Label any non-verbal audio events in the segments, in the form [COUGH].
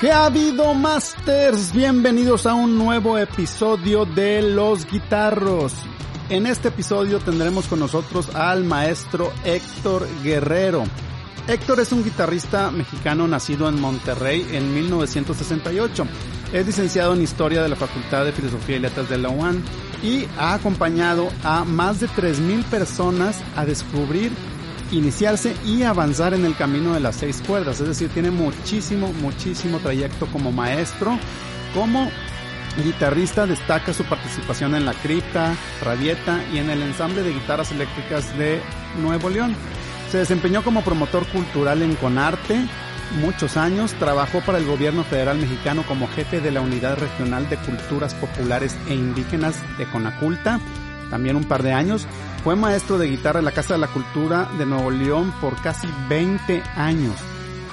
¿Qué ha habido, Masters? Bienvenidos a un nuevo episodio de Los Guitarros. En este episodio tendremos con nosotros al maestro Héctor Guerrero. Héctor es un guitarrista mexicano nacido en Monterrey en 1968. Es licenciado en Historia de la Facultad de Filosofía y Letras de la y ha acompañado a más de 3.000 personas a descubrir iniciarse y avanzar en el camino de las seis cuerdas. Es decir, tiene muchísimo, muchísimo trayecto como maestro. Como guitarrista destaca su participación en la cripta, rabieta y en el ensamble de guitarras eléctricas de Nuevo León. Se desempeñó como promotor cultural en Conarte muchos años, trabajó para el gobierno federal mexicano como jefe de la Unidad Regional de Culturas Populares e Indígenas de Conaculta, también un par de años, fue maestro de guitarra en la Casa de la Cultura de Nuevo León por casi 20 años.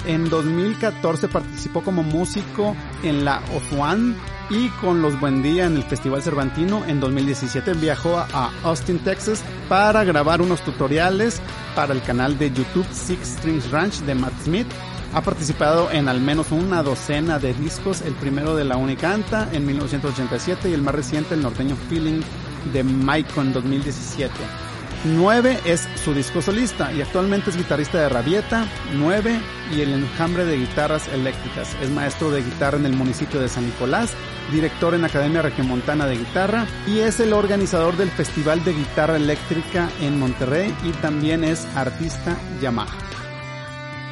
En 2014 participó como músico en la Ozuan y con Los Buen Día en el Festival Cervantino. En 2017 viajó a Austin, Texas para grabar unos tutoriales para el canal de YouTube Six Strings Ranch de Matt Smith. Ha participado en al menos una docena de discos, el primero de La Unicanta en 1987 y el más reciente, el norteño Feeling de Maiko en 2017. 9 es su disco solista y actualmente es guitarrista de Rabieta, 9 y el enjambre de guitarras eléctricas. Es maestro de guitarra en el municipio de San Nicolás, director en Academia Regiomontana de Guitarra y es el organizador del Festival de Guitarra Eléctrica en Monterrey y también es artista Yamaha.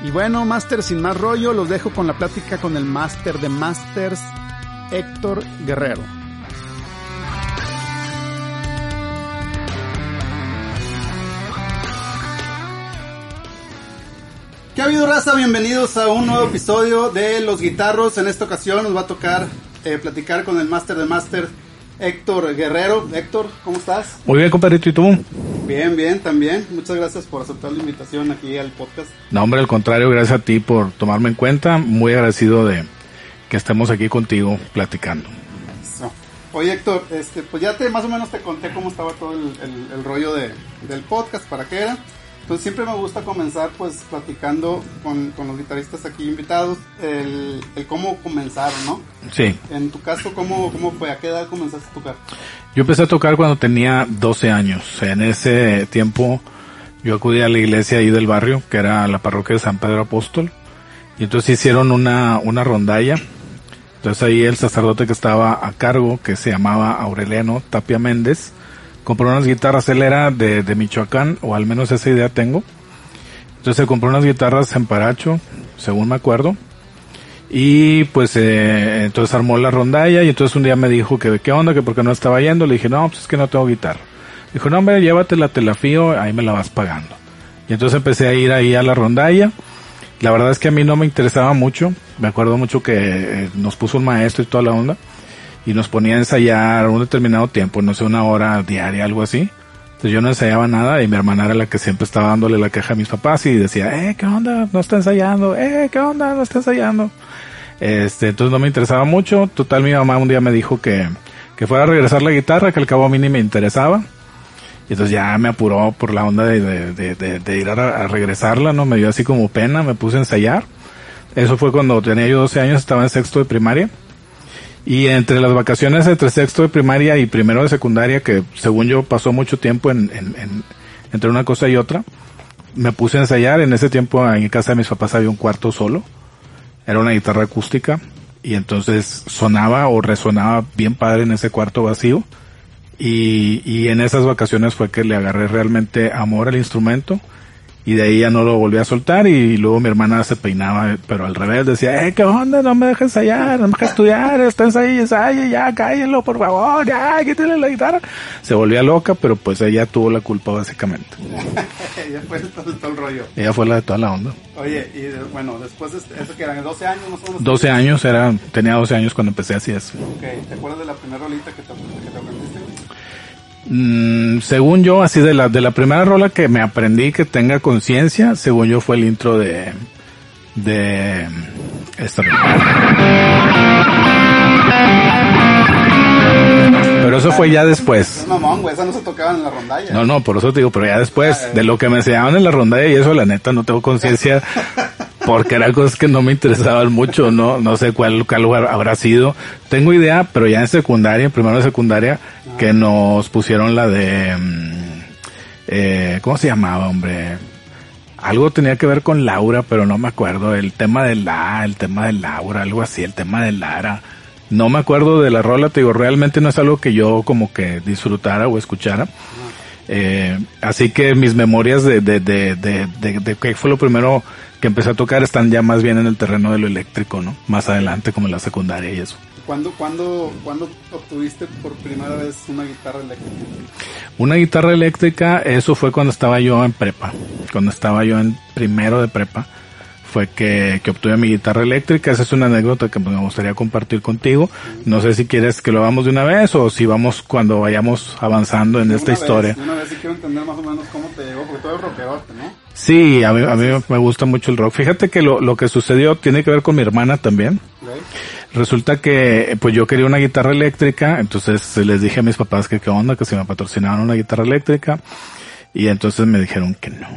Y bueno, Master, sin más rollo, los dejo con la plática con el Master de Masters, Héctor Guerrero. ¿Qué ha habido, raza? Bienvenidos a un nuevo episodio de Los Guitarros. En esta ocasión nos va a tocar eh, platicar con el Master de Master, Héctor Guerrero. Héctor, ¿cómo estás? Muy bien, compadrito, ¿y tú? Bien, bien, también. Muchas gracias por aceptar la invitación aquí al podcast. No, hombre, al contrario, gracias a ti por tomarme en cuenta. Muy agradecido de que estemos aquí contigo platicando. Eso. Oye, Héctor, este, pues ya te más o menos te conté cómo estaba todo el, el- el rollo de, del podcast, para qué era. Entonces siempre me gusta comenzar pues platicando con, con los guitarristas aquí invitados el, el cómo comenzaron, ¿no? Sí, En tu caso, ¿cómo, ¿cómo fue? ¿A qué edad comenzaste a tocar? yo empecé a tocar cuando tenía 12 años. En ese tiempo yo acudí a la iglesia ahí del barrio, que era la parroquia de San Pedro Apóstol. Y entonces hicieron una, una rondalla. Entonces ahí el sacerdote que estaba a cargo, que se llamaba Aureliano Tapia Méndez, compró unas guitarras. Él era de, de Michoacán, o al menos esa idea tengo. Entonces se compró unas guitarras en Paracho, según me acuerdo. Y pues eh, entonces armó la rondalla y entonces un día me dijo que qué onda, que por qué no estaba yendo. Le dije, no, pues es que no tengo guitarra. Dijo, no, hombre, llévatela, te la fío, ahí me la vas pagando. Y entonces empecé a ir ahí a la rondalla. La verdad es que a mí no me interesaba mucho. Me acuerdo mucho que eh, nos puso un maestro y toda la onda. Y nos ponía a ensayar un determinado tiempo, no sé, una hora diaria, algo así. Entonces yo no ensayaba nada y mi hermana era la que siempre estaba dándole la queja a mis papás y decía, eh, ¿qué onda? No está ensayando, eh, ¿qué onda? No está ensayando. Este, entonces no me interesaba mucho. Total, mi mamá un día me dijo que, que fuera a regresar la guitarra, que al cabo a mí ni me interesaba. Y entonces ya me apuró por la onda de, de, de, ir a regresarla, ¿no? Me dio así como pena, me puse a ensayar. Eso fue cuando tenía yo 12 años, estaba en sexto de primaria. Y entre las vacaciones entre sexto de primaria y primero de secundaria, que según yo pasó mucho tiempo en, en- en- entre una cosa y otra, me puse a ensayar. En ese tiempo en casa de mis papás había un cuarto solo. Era una guitarra acústica. Y entonces sonaba o resonaba bien padre en ese cuarto vacío. Y, y en esas vacaciones fue que le agarré realmente amor al instrumento. Y de ahí ya no lo volví a soltar y luego mi hermana se peinaba, pero al revés, decía, eh, ¿qué onda? No me dejes ensayar, no me dejes estudiar, está ensayo ensayo, ya, cállenlo, por favor, ya, quítale la guitarra. Se volvía loca, pero pues ella tuvo la culpa básicamente. [LAUGHS] ya fue todo, todo el rollo. Ella fue la de toda la onda. Oye, y de- bueno, después de este- eso que eran 12 años, más o menos. 12 años era, tenía 12 años cuando empecé así eso. Ok, ¿te acuerdas de la primera rolita que te, que te aprendiste? Mm, según yo, así de la, de la primera rola que me aprendí que tenga conciencia, según yo fue el intro de, de esta Pero eso fue ya después. Es mamón, güey, esa no se tocaba en la rondalla. No, no, por eso te digo, pero ya después de lo que me enseñaban en la rondalla y eso, la neta, no tengo conciencia [LAUGHS] porque eran cosas que no me interesaban mucho, no, no sé cuál, lugar habrá sido. Tengo idea, pero ya en secundaria, en primero de secundaria, que nos pusieron la de, mm, eh, ¿cómo se llamaba, hombre? Algo tenía que ver con Laura, pero no me acuerdo. El tema de la, el tema de Laura, algo así, el tema de Lara. No me acuerdo de la rola, te digo, realmente no es algo que yo como que disfrutara o escuchara. Eh, así que mis memorias de, de, de, de, de, qué fue lo primero que empecé a tocar están ya más bien en el terreno de lo eléctrico, ¿no? Más adelante como en la secundaria y eso. ¿Cuándo, cuándo, ¿Cuándo obtuviste por primera vez una guitarra eléctrica? Una guitarra eléctrica, eso fue cuando estaba yo en prepa, cuando estaba yo en primero de prepa fue que, que obtuve mi guitarra eléctrica. Esa es una anécdota que me gustaría compartir contigo. No sé si quieres que lo hagamos de una vez o si vamos cuando vayamos avanzando en esta historia. Una vez si quiero entender más o menos cómo te llegó, porque tú eres rockerote, ¿no? Sí, a mí, a mí me gusta mucho el rock. Fíjate que lo, lo que sucedió tiene que ver con mi hermana también. Resulta que pues yo quería una guitarra eléctrica, entonces les dije a mis papás que qué onda, que si me patrocinaban una guitarra eléctrica. Y entonces me dijeron que no.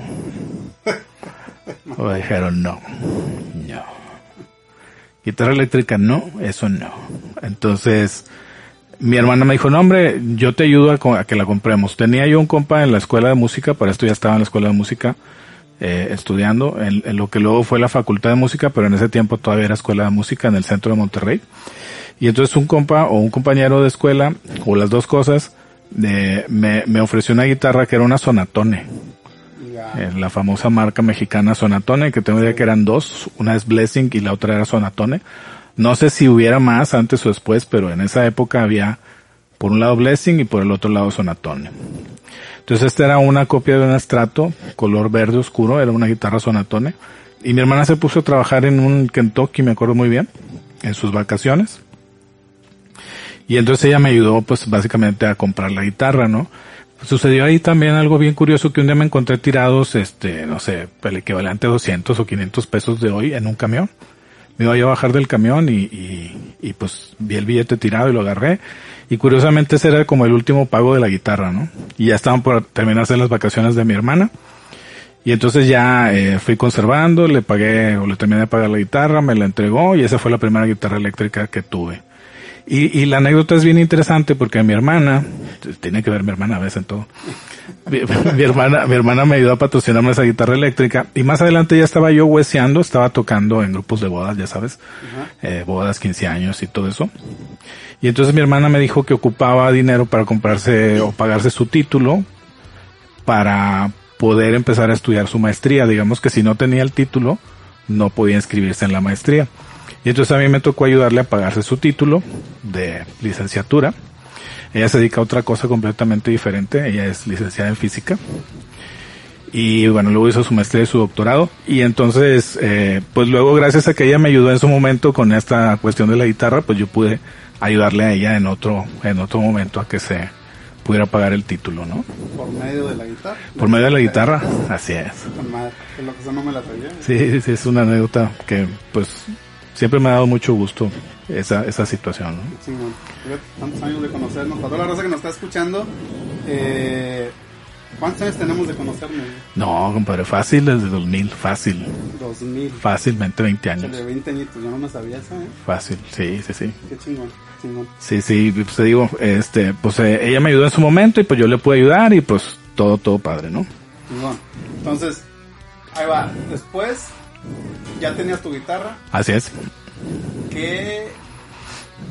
[LAUGHS] O dijeron no, no. Guitarra eléctrica no, eso no. Entonces, mi hermana me dijo, no hombre, yo te ayudo a, que la compremos. Tenía yo un compa en la escuela de música, para esto ya estaba en la escuela de música, eh, estudiando en, en, lo que luego fue la facultad de música, pero en ese tiempo todavía era escuela de música en el centro de Monterrey. Y entonces un compa o un compañero de escuela, o las dos cosas, de, me, me ofreció una guitarra que era una sonatone eh, la famosa marca mexicana Sonatone, que tengo idea que eran dos, una es Blessing y la otra era Sonatone. No sé si hubiera más antes o después, pero en esa época había por un lado Blessing y por el otro lado Sonatone. Entonces esta era una copia de un estrato, color verde oscuro, era una guitarra Sonatone. Y mi hermana se puso a trabajar en un Kentucky, me acuerdo muy bien, en sus vacaciones. Y entonces ella me ayudó pues básicamente a comprar la guitarra, ¿no? Sucedió ahí también algo bien curioso que un día me encontré tirados, este, no sé, el equivalente a 200 o 500 pesos de hoy en un camión. Me iba a bajar del camión y, y, y, pues vi el billete tirado y lo agarré. Y curiosamente ese era como el último pago de la guitarra, ¿no? Y ya estaban por terminarse las vacaciones de mi hermana. Y entonces ya eh, fui conservando, le pagué o le terminé de pagar la guitarra, me la entregó y esa fue la primera guitarra eléctrica que tuve. Y, y, la anécdota es bien interesante porque mi hermana, tiene que ver mi hermana a veces en todo, mi, [LAUGHS] hermana, mi hermana me ayudó a patrocinarme esa guitarra eléctrica y más adelante ya estaba yo hueseando, estaba tocando en grupos de bodas, ya sabes, eh, bodas, 15 años y todo eso. Y entonces mi hermana me dijo que ocupaba dinero para comprarse o pagarse su título para poder empezar a estudiar su maestría. Digamos que si no tenía el título, no podía inscribirse en la maestría. Y entonces a mí me tocó ayudarle a pagarse su título de licenciatura. Ella se dedica a otra cosa completamente diferente. Ella es licenciada en física. Y bueno, luego hizo su maestría y su doctorado. Y entonces, eh, pues luego gracias a que ella me ayudó en su momento con esta cuestión de la guitarra, pues yo pude ayudarle a ella en otro, en otro momento a que se pudiera pagar el título, ¿no? Por medio de la guitarra. Por medio de la guitarra, así es. no me la Sí, sí, es una anécdota que pues siempre me ha dado mucho gusto esa, esa situación. ¿no? Sí, tantos años de conocernos. Para toda la raza que nos está escuchando, eh, ¿cuántos años tenemos de conocernos? No, compadre, fácil desde 2000, fácil. 2000. Fácilmente 20 años. De 20 añitos, yo no me sabía eso, ¿eh? Fácil, sí, sí, sí. Qué chingón. Chingón. Sí, sí, pues te digo, este, pues eh, ella me ayudó en su momento y pues yo le pude ayudar y pues todo, todo padre, ¿no? Chingón. Entonces, ahí va. Después, ¿Ya tenías tu guitarra? Así es. ¿Qué,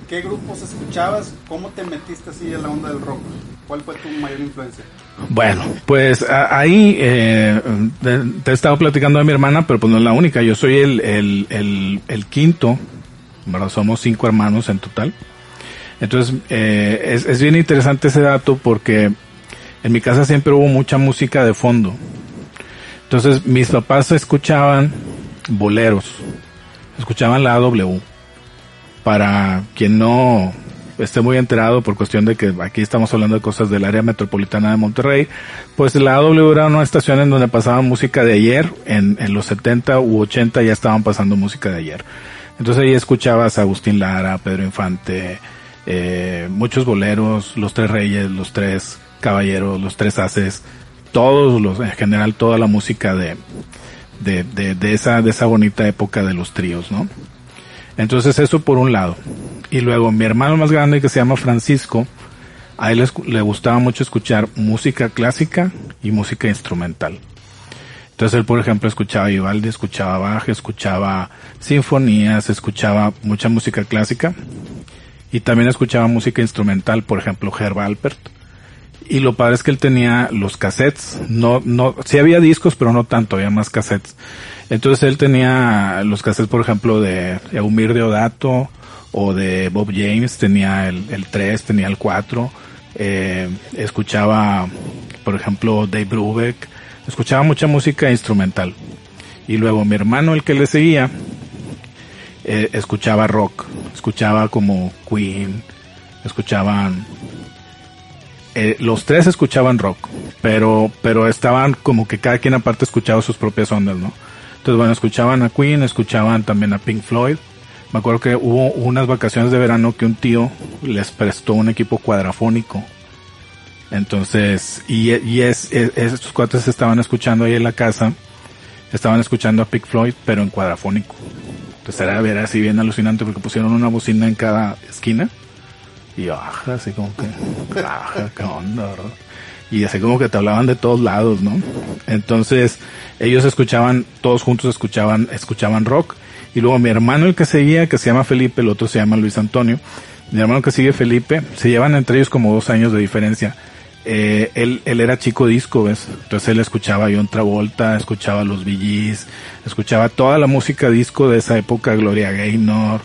¿Qué grupos escuchabas? ¿Cómo te metiste así en la onda del rock? ¿Cuál fue tu mayor influencia? Bueno, pues ahí eh, te he estado platicando de mi hermana, pero pues no es la única. Yo soy el, el, el, quinto, ¿verdad? Somos cinco hermanos en total. Entonces, eh, es, es bien interesante ese dato porque en mi casa siempre hubo mucha música de fondo. Entonces, mis papás escuchaban boleros. Escuchaban la AW. Para quien no esté muy enterado por cuestión de que aquí estamos hablando de cosas del área metropolitana de Monterrey, pues la AW era una estación en donde pasaban música de ayer, en, los 70 u 80 ya estaban pasando música de ayer. Entonces ahí escuchabas a Agustín Lara, Pedro Infante, eh, muchos boleros, los tres reyes, los tres caballeros, los tres haces, todos los, en general toda la música de, esa, de esa bonita época de los tríos, ¿no? Entonces eso por un lado. Y luego mi hermano más grande que se llama Francisco, a él le gustaba mucho escuchar música clásica y música instrumental. Entonces él, por ejemplo, escuchaba Vivaldi, escuchaba Bach, escuchaba sinfonías, escuchaba mucha música clásica y también escuchaba música instrumental, por ejemplo, Herb Alpert. Y lo padre es que él tenía los cassettes, no, no, sí había discos, pero no tanto, había más cassettes. Entonces él tenía los cassettes, por ejemplo, de Eumir Deodato o de Bob James, tenía el, el 3, tenía el 4, eh, escuchaba, por ejemplo, Dave Brubeck, escuchaba mucha música instrumental. Y luego mi hermano, el que le seguía, eh, escuchaba rock, escuchaba como Queen, escuchaban eh, los tres escuchaban rock, pero, pero estaban como que cada quien aparte escuchaba sus propias ondas, ¿no? Entonces, bueno, escuchaban a Queen, escuchaban también a Pink Floyd. Me acuerdo que hubo unas vacaciones de verano que un tío les prestó un equipo cuadrafónico. Entonces, y, y es, es, estos cuates estaban escuchando ahí en la casa, estaban escuchando a Pink Floyd, pero en cuadrafónico. Entonces era ver así bien alucinante porque pusieron una bocina en cada esquina y baja, así como que, baja, qué ¿verdad? Y así como que te hablaban de todos lados, ¿no? Entonces, ellos escuchaban, todos juntos escuchaban, escuchaban rock. Y luego mi hermano el que seguía, que se llama Felipe, el otro se llama Luis Antonio. Mi hermano que sigue Felipe, se llevan entre ellos como dos años de diferencia. Eh, él, él era chico disco, ¿ves? Entonces él escuchaba a John Travolta, escuchaba los VGs, escuchaba toda la música disco de esa época, Gloria Gaynor,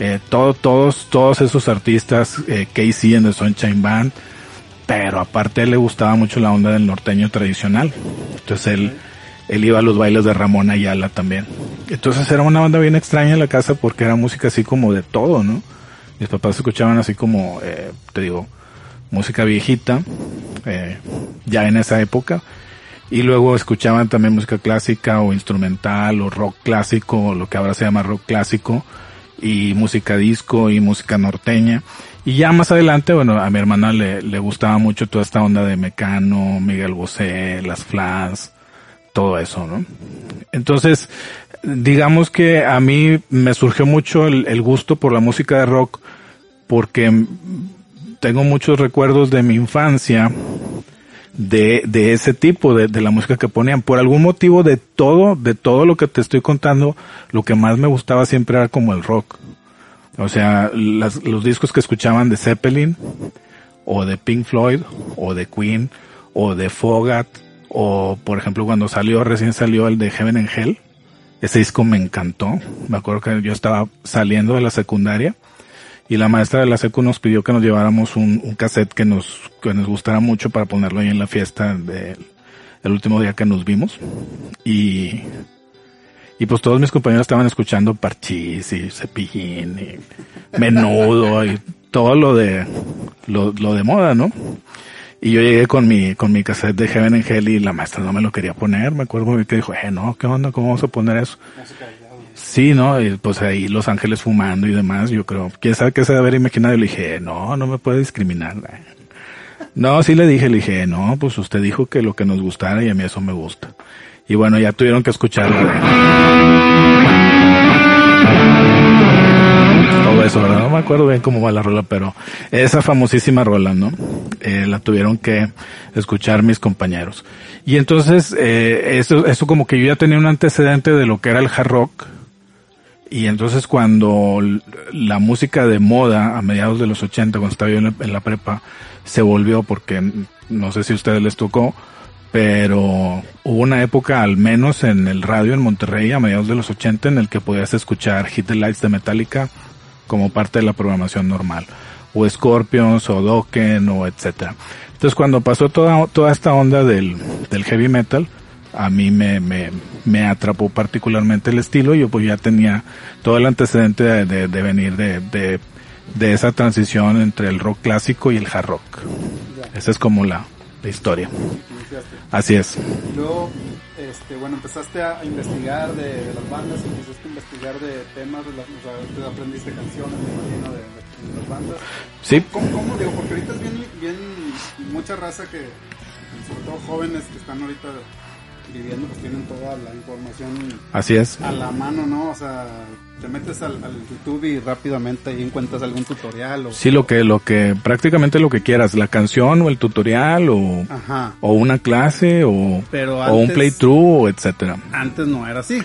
eh, todo, todos, todos esos artistas, eh, Casey en The Sunshine Band, pero aparte le gustaba mucho la onda del norteño tradicional. Entonces él, él iba a los bailes de Ramón Ayala también. Entonces era una banda bien extraña en la casa porque era música así como de todo, ¿no? Mis papás escuchaban así como, eh, te digo, música viejita, eh, ya en esa época. Y luego escuchaban también música clásica o instrumental o rock clásico o lo que ahora se llama rock clásico y música disco y música norteña. Y ya más adelante, bueno, a mi hermana le, le gustaba mucho toda esta onda de Mecano, Miguel Bosé, las Flas, todo eso, ¿no? Entonces, digamos que a mí me surgió mucho el, el gusto por la música de rock porque tengo muchos recuerdos de mi infancia de, de ese tipo, de, de, la música que ponían. Por algún motivo de todo, de todo lo que te estoy contando, lo que más me gustaba siempre era como el rock. O sea, las, los discos que escuchaban de Zeppelin, o de Pink Floyd, o de Queen, o de Fogat, o por ejemplo cuando salió, recién salió el de Heaven and Hell. Ese disco me encantó. Me acuerdo que yo estaba saliendo de la secundaria y la maestra de la secu nos pidió que nos lleváramos un, un cassette que nos, que nos gustara mucho para ponerlo ahí en la fiesta del el último día que nos vimos. Y, y pues todos mis compañeros estaban escuchando Parchís y Cepillín y Menudo y todo lo de, lo, lo de moda, ¿no? Y yo llegué con mi, con mi cassette de Heaven and Hell y la maestra no me lo quería poner. Me acuerdo que dijo, eh, no, ¿qué onda? ¿Cómo vamos a poner eso? Sí, ¿no? Pues ahí Los Ángeles fumando y demás, yo creo. ¿Quién sabe qué se debe haber imaginado? Le dije, no, no me puede discriminar. No, sí le dije, le dije, no, pues usted dijo que lo que nos gustara y a mí eso me gusta. Y bueno, ya tuvieron que escucharlo. Todo eso, ¿verdad? No me acuerdo bien cómo va la rola, pero esa famosísima rola, ¿no? Eh, la tuvieron que escuchar mis compañeros. Y entonces, eh, eso, eso como que yo ya tenía un antecedente de lo que era el hard rock, y entonces cuando la música de moda a mediados de los 80, cuando estaba yo en la, prepa, se volvió porque no sé si a ustedes les tocó, pero hubo una época al menos en el radio en Monterrey a mediados de los 80 en el que podías escuchar Hit the Lights de Metallica como parte de la programación normal, o Scorpions, o Dokken, o etcétera. Entonces cuando pasó toda, toda esta onda del, del heavy metal, a mí me, me, me atrapó particularmente el estilo. Yo pues ya tenía todo el antecedente de, de, de venir de, de, de, esa transición entre el rock clásico y el hard rock. Esa es como la, la historia. Así es. Luego, este, bueno, empezaste a investigar de, las bandas, empezaste a investigar de temas, de la, o sea, aprendiste canciones, me imagino, de, de, las bandas. Sí. ¿Cómo, ¿Cómo, digo? Porque ahorita es bien, bien, mucha raza que, sobre todo jóvenes que están ahorita pues tienen toda la información Así es. a la mano, ¿no? O sea, te metes al, al YouTube y rápidamente ahí encuentras algún tutorial o... Sí, lo que, lo que, prácticamente lo que quieras, la canción o el tutorial o, Ajá. o una clase o, Pero o un playthrough, etcétera. Antes no era así.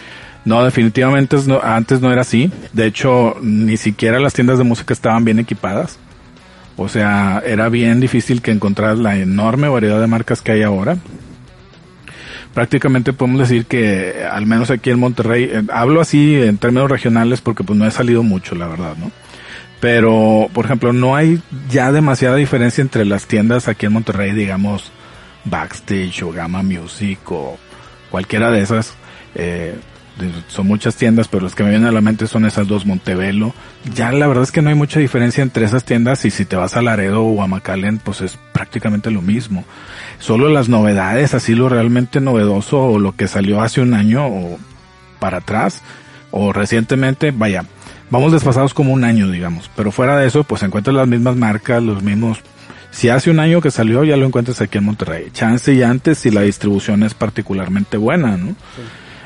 No, definitivamente no- antes no era así. De hecho, ni siquiera las tiendas de música estaban bien equipadas. O sea, era bien difícil que encontraras la enorme variedad de marcas que hay ahora. Prácticamente podemos decir que, al menos aquí en Monterrey, eh, hablo así en términos regionales porque pues no he salido mucho, la verdad, ¿no? Pero, por ejemplo, no hay ya demasiada diferencia entre las tiendas aquí en Monterrey, digamos, Backstage o Gamma Music o cualquiera de esas. Eh, son muchas tiendas, pero las que me vienen a la mente son esas dos, Montevelo. Ya la verdad es que no hay mucha diferencia entre esas tiendas y si te vas a Laredo o a McAllen, pues es prácticamente lo mismo. Solo las novedades, así lo realmente novedoso o lo que salió hace un año o para atrás o recientemente, vaya, vamos desfasados como un año, digamos, pero fuera de eso, pues encuentras las mismas marcas, los mismos si hace un año que salió, ya lo encuentras aquí en Monterrey. Chance y antes si la distribución es particularmente buena, ¿no?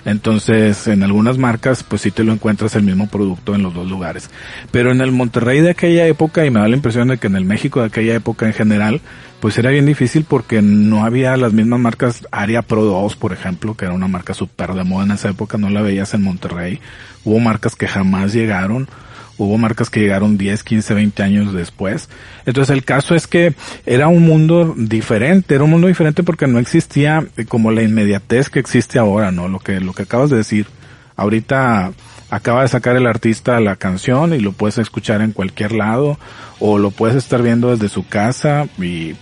Entonces, en algunas marcas, pues sí te lo encuentras el mismo producto en los dos lugares. Pero en el Monterrey de aquella época, y me da la impresión de que en el México de aquella época en general, pues era bien difícil porque no había las mismas marcas, Aria Pro 2, por ejemplo, que era una marca súper de moda en esa época, no la veías en Monterrey. Hubo marcas que jamás llegaron. Hubo marcas que llegaron 10, 15, 20 años después. Entonces el caso es que era un mundo diferente, era un mundo diferente porque no existía eh, como la inmediatez que existe ahora, ¿no? Lo que, lo que acabas de decir. Ahorita acaba de sacar el artista la canción y lo puedes escuchar en cualquier lado o lo puedes estar viendo desde su casa y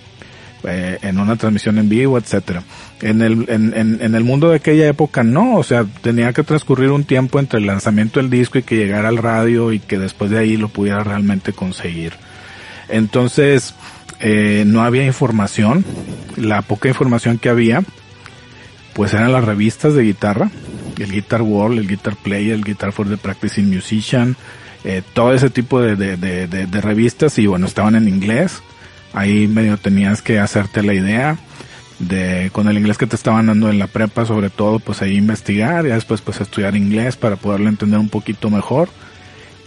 eh, en una transmisión en vivo, etcétera. En el, en, en, el mundo de aquella época no, o sea, tenía que transcurrir un tiempo entre el lanzamiento del disco y que llegara al radio y que después de ahí lo pudiera realmente conseguir. Entonces, eh, no había información, la poca información que había, pues eran las revistas de guitarra, el Guitar World, el Guitar Player, el Guitar for the Practicing Musician, eh, todo ese tipo de, de, de revistas. Y bueno, estaban en inglés, ahí medio tenías que hacerte la idea de con el inglés que te estaban dando en la prepa sobre todo pues ahí investigar y después pues estudiar inglés para poderlo entender un poquito mejor.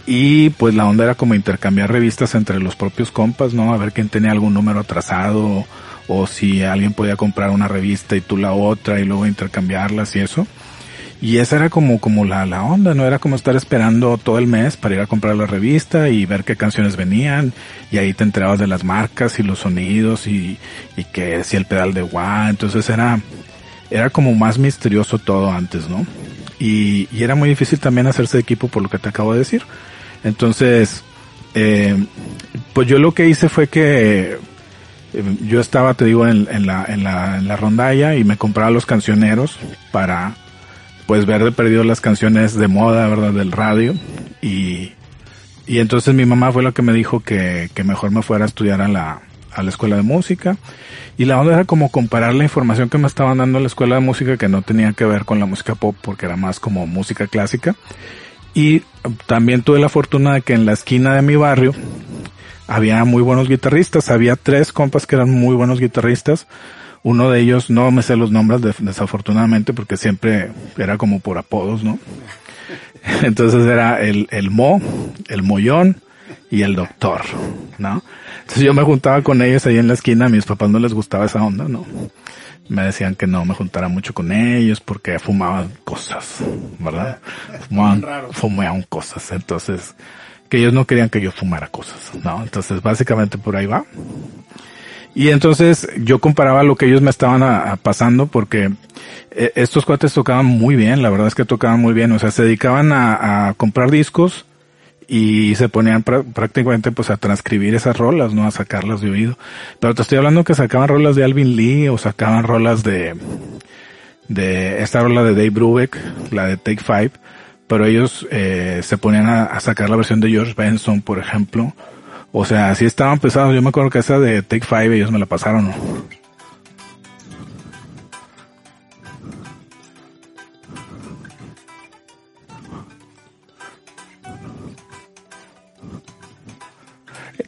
Y pues la onda era como intercambiar revistas entre los propios compas no a ver quién tenía algún número atrasado o si alguien podía comprar una revista y tú la otra y luego intercambiarlas y eso y esa era como, como la, la onda, ¿no? Era como estar esperando todo el mes para ir a comprar la revista y ver qué canciones venían. Y ahí te enterabas de las marcas y los sonidos y, y que decía el pedal de wah. Entonces era, era como más misterioso todo antes, ¿no? Y, y era muy difícil también hacerse de equipo por lo que te acabo de decir. Entonces, eh, pues yo lo que hice fue que eh, yo estaba, te digo, en, en, la, en, la, en la rondalla y me compraba los cancioneros para pues ver de perdido las canciones de moda, ¿verdad? Del radio. Y, y entonces mi mamá fue la que me dijo que, que mejor me fuera a estudiar a la, a la escuela de música. Y la onda era como comparar la información que me estaban dando en la escuela de música que no tenía que ver con la música pop porque era más como música clásica. Y también tuve la fortuna de que en la esquina de mi barrio había muy buenos guitarristas. Había tres compas que eran muy buenos guitarristas. Uno de ellos, no me sé los nombres de- desafortunadamente porque siempre era como por apodos, ¿no? [LAUGHS] Entonces era el, el Mo, el Mollón y el Doctor, ¿no? Entonces yo me juntaba con ellos ahí en la esquina, a mis papás no les gustaba esa onda, ¿no? Me decían que no me juntara mucho con ellos porque fumaban cosas, ¿verdad? Fumaban, fumaban cosas, entonces, que ellos no querían que yo fumara cosas, ¿no? Entonces básicamente por ahí va. Y entonces yo comparaba lo que ellos me estaban a- a pasando porque eh, estos cuates tocaban muy bien, la verdad es que tocaban muy bien, o sea, se dedicaban a, comprar discos y se ponían prá- prácticamente pues a transcribir esas rolas, ¿no? A sacarlas de oído. Pero te estoy hablando que sacaban rolas de Alvin Lee o sacaban rolas de, de esta rola de Dave Brubeck, la de Take Five, pero ellos eh, se ponían a sacar la versión de George Benson, por ejemplo. O sea, así estaban pesados. Yo me acuerdo que esa de Take Five ellos me la pasaron.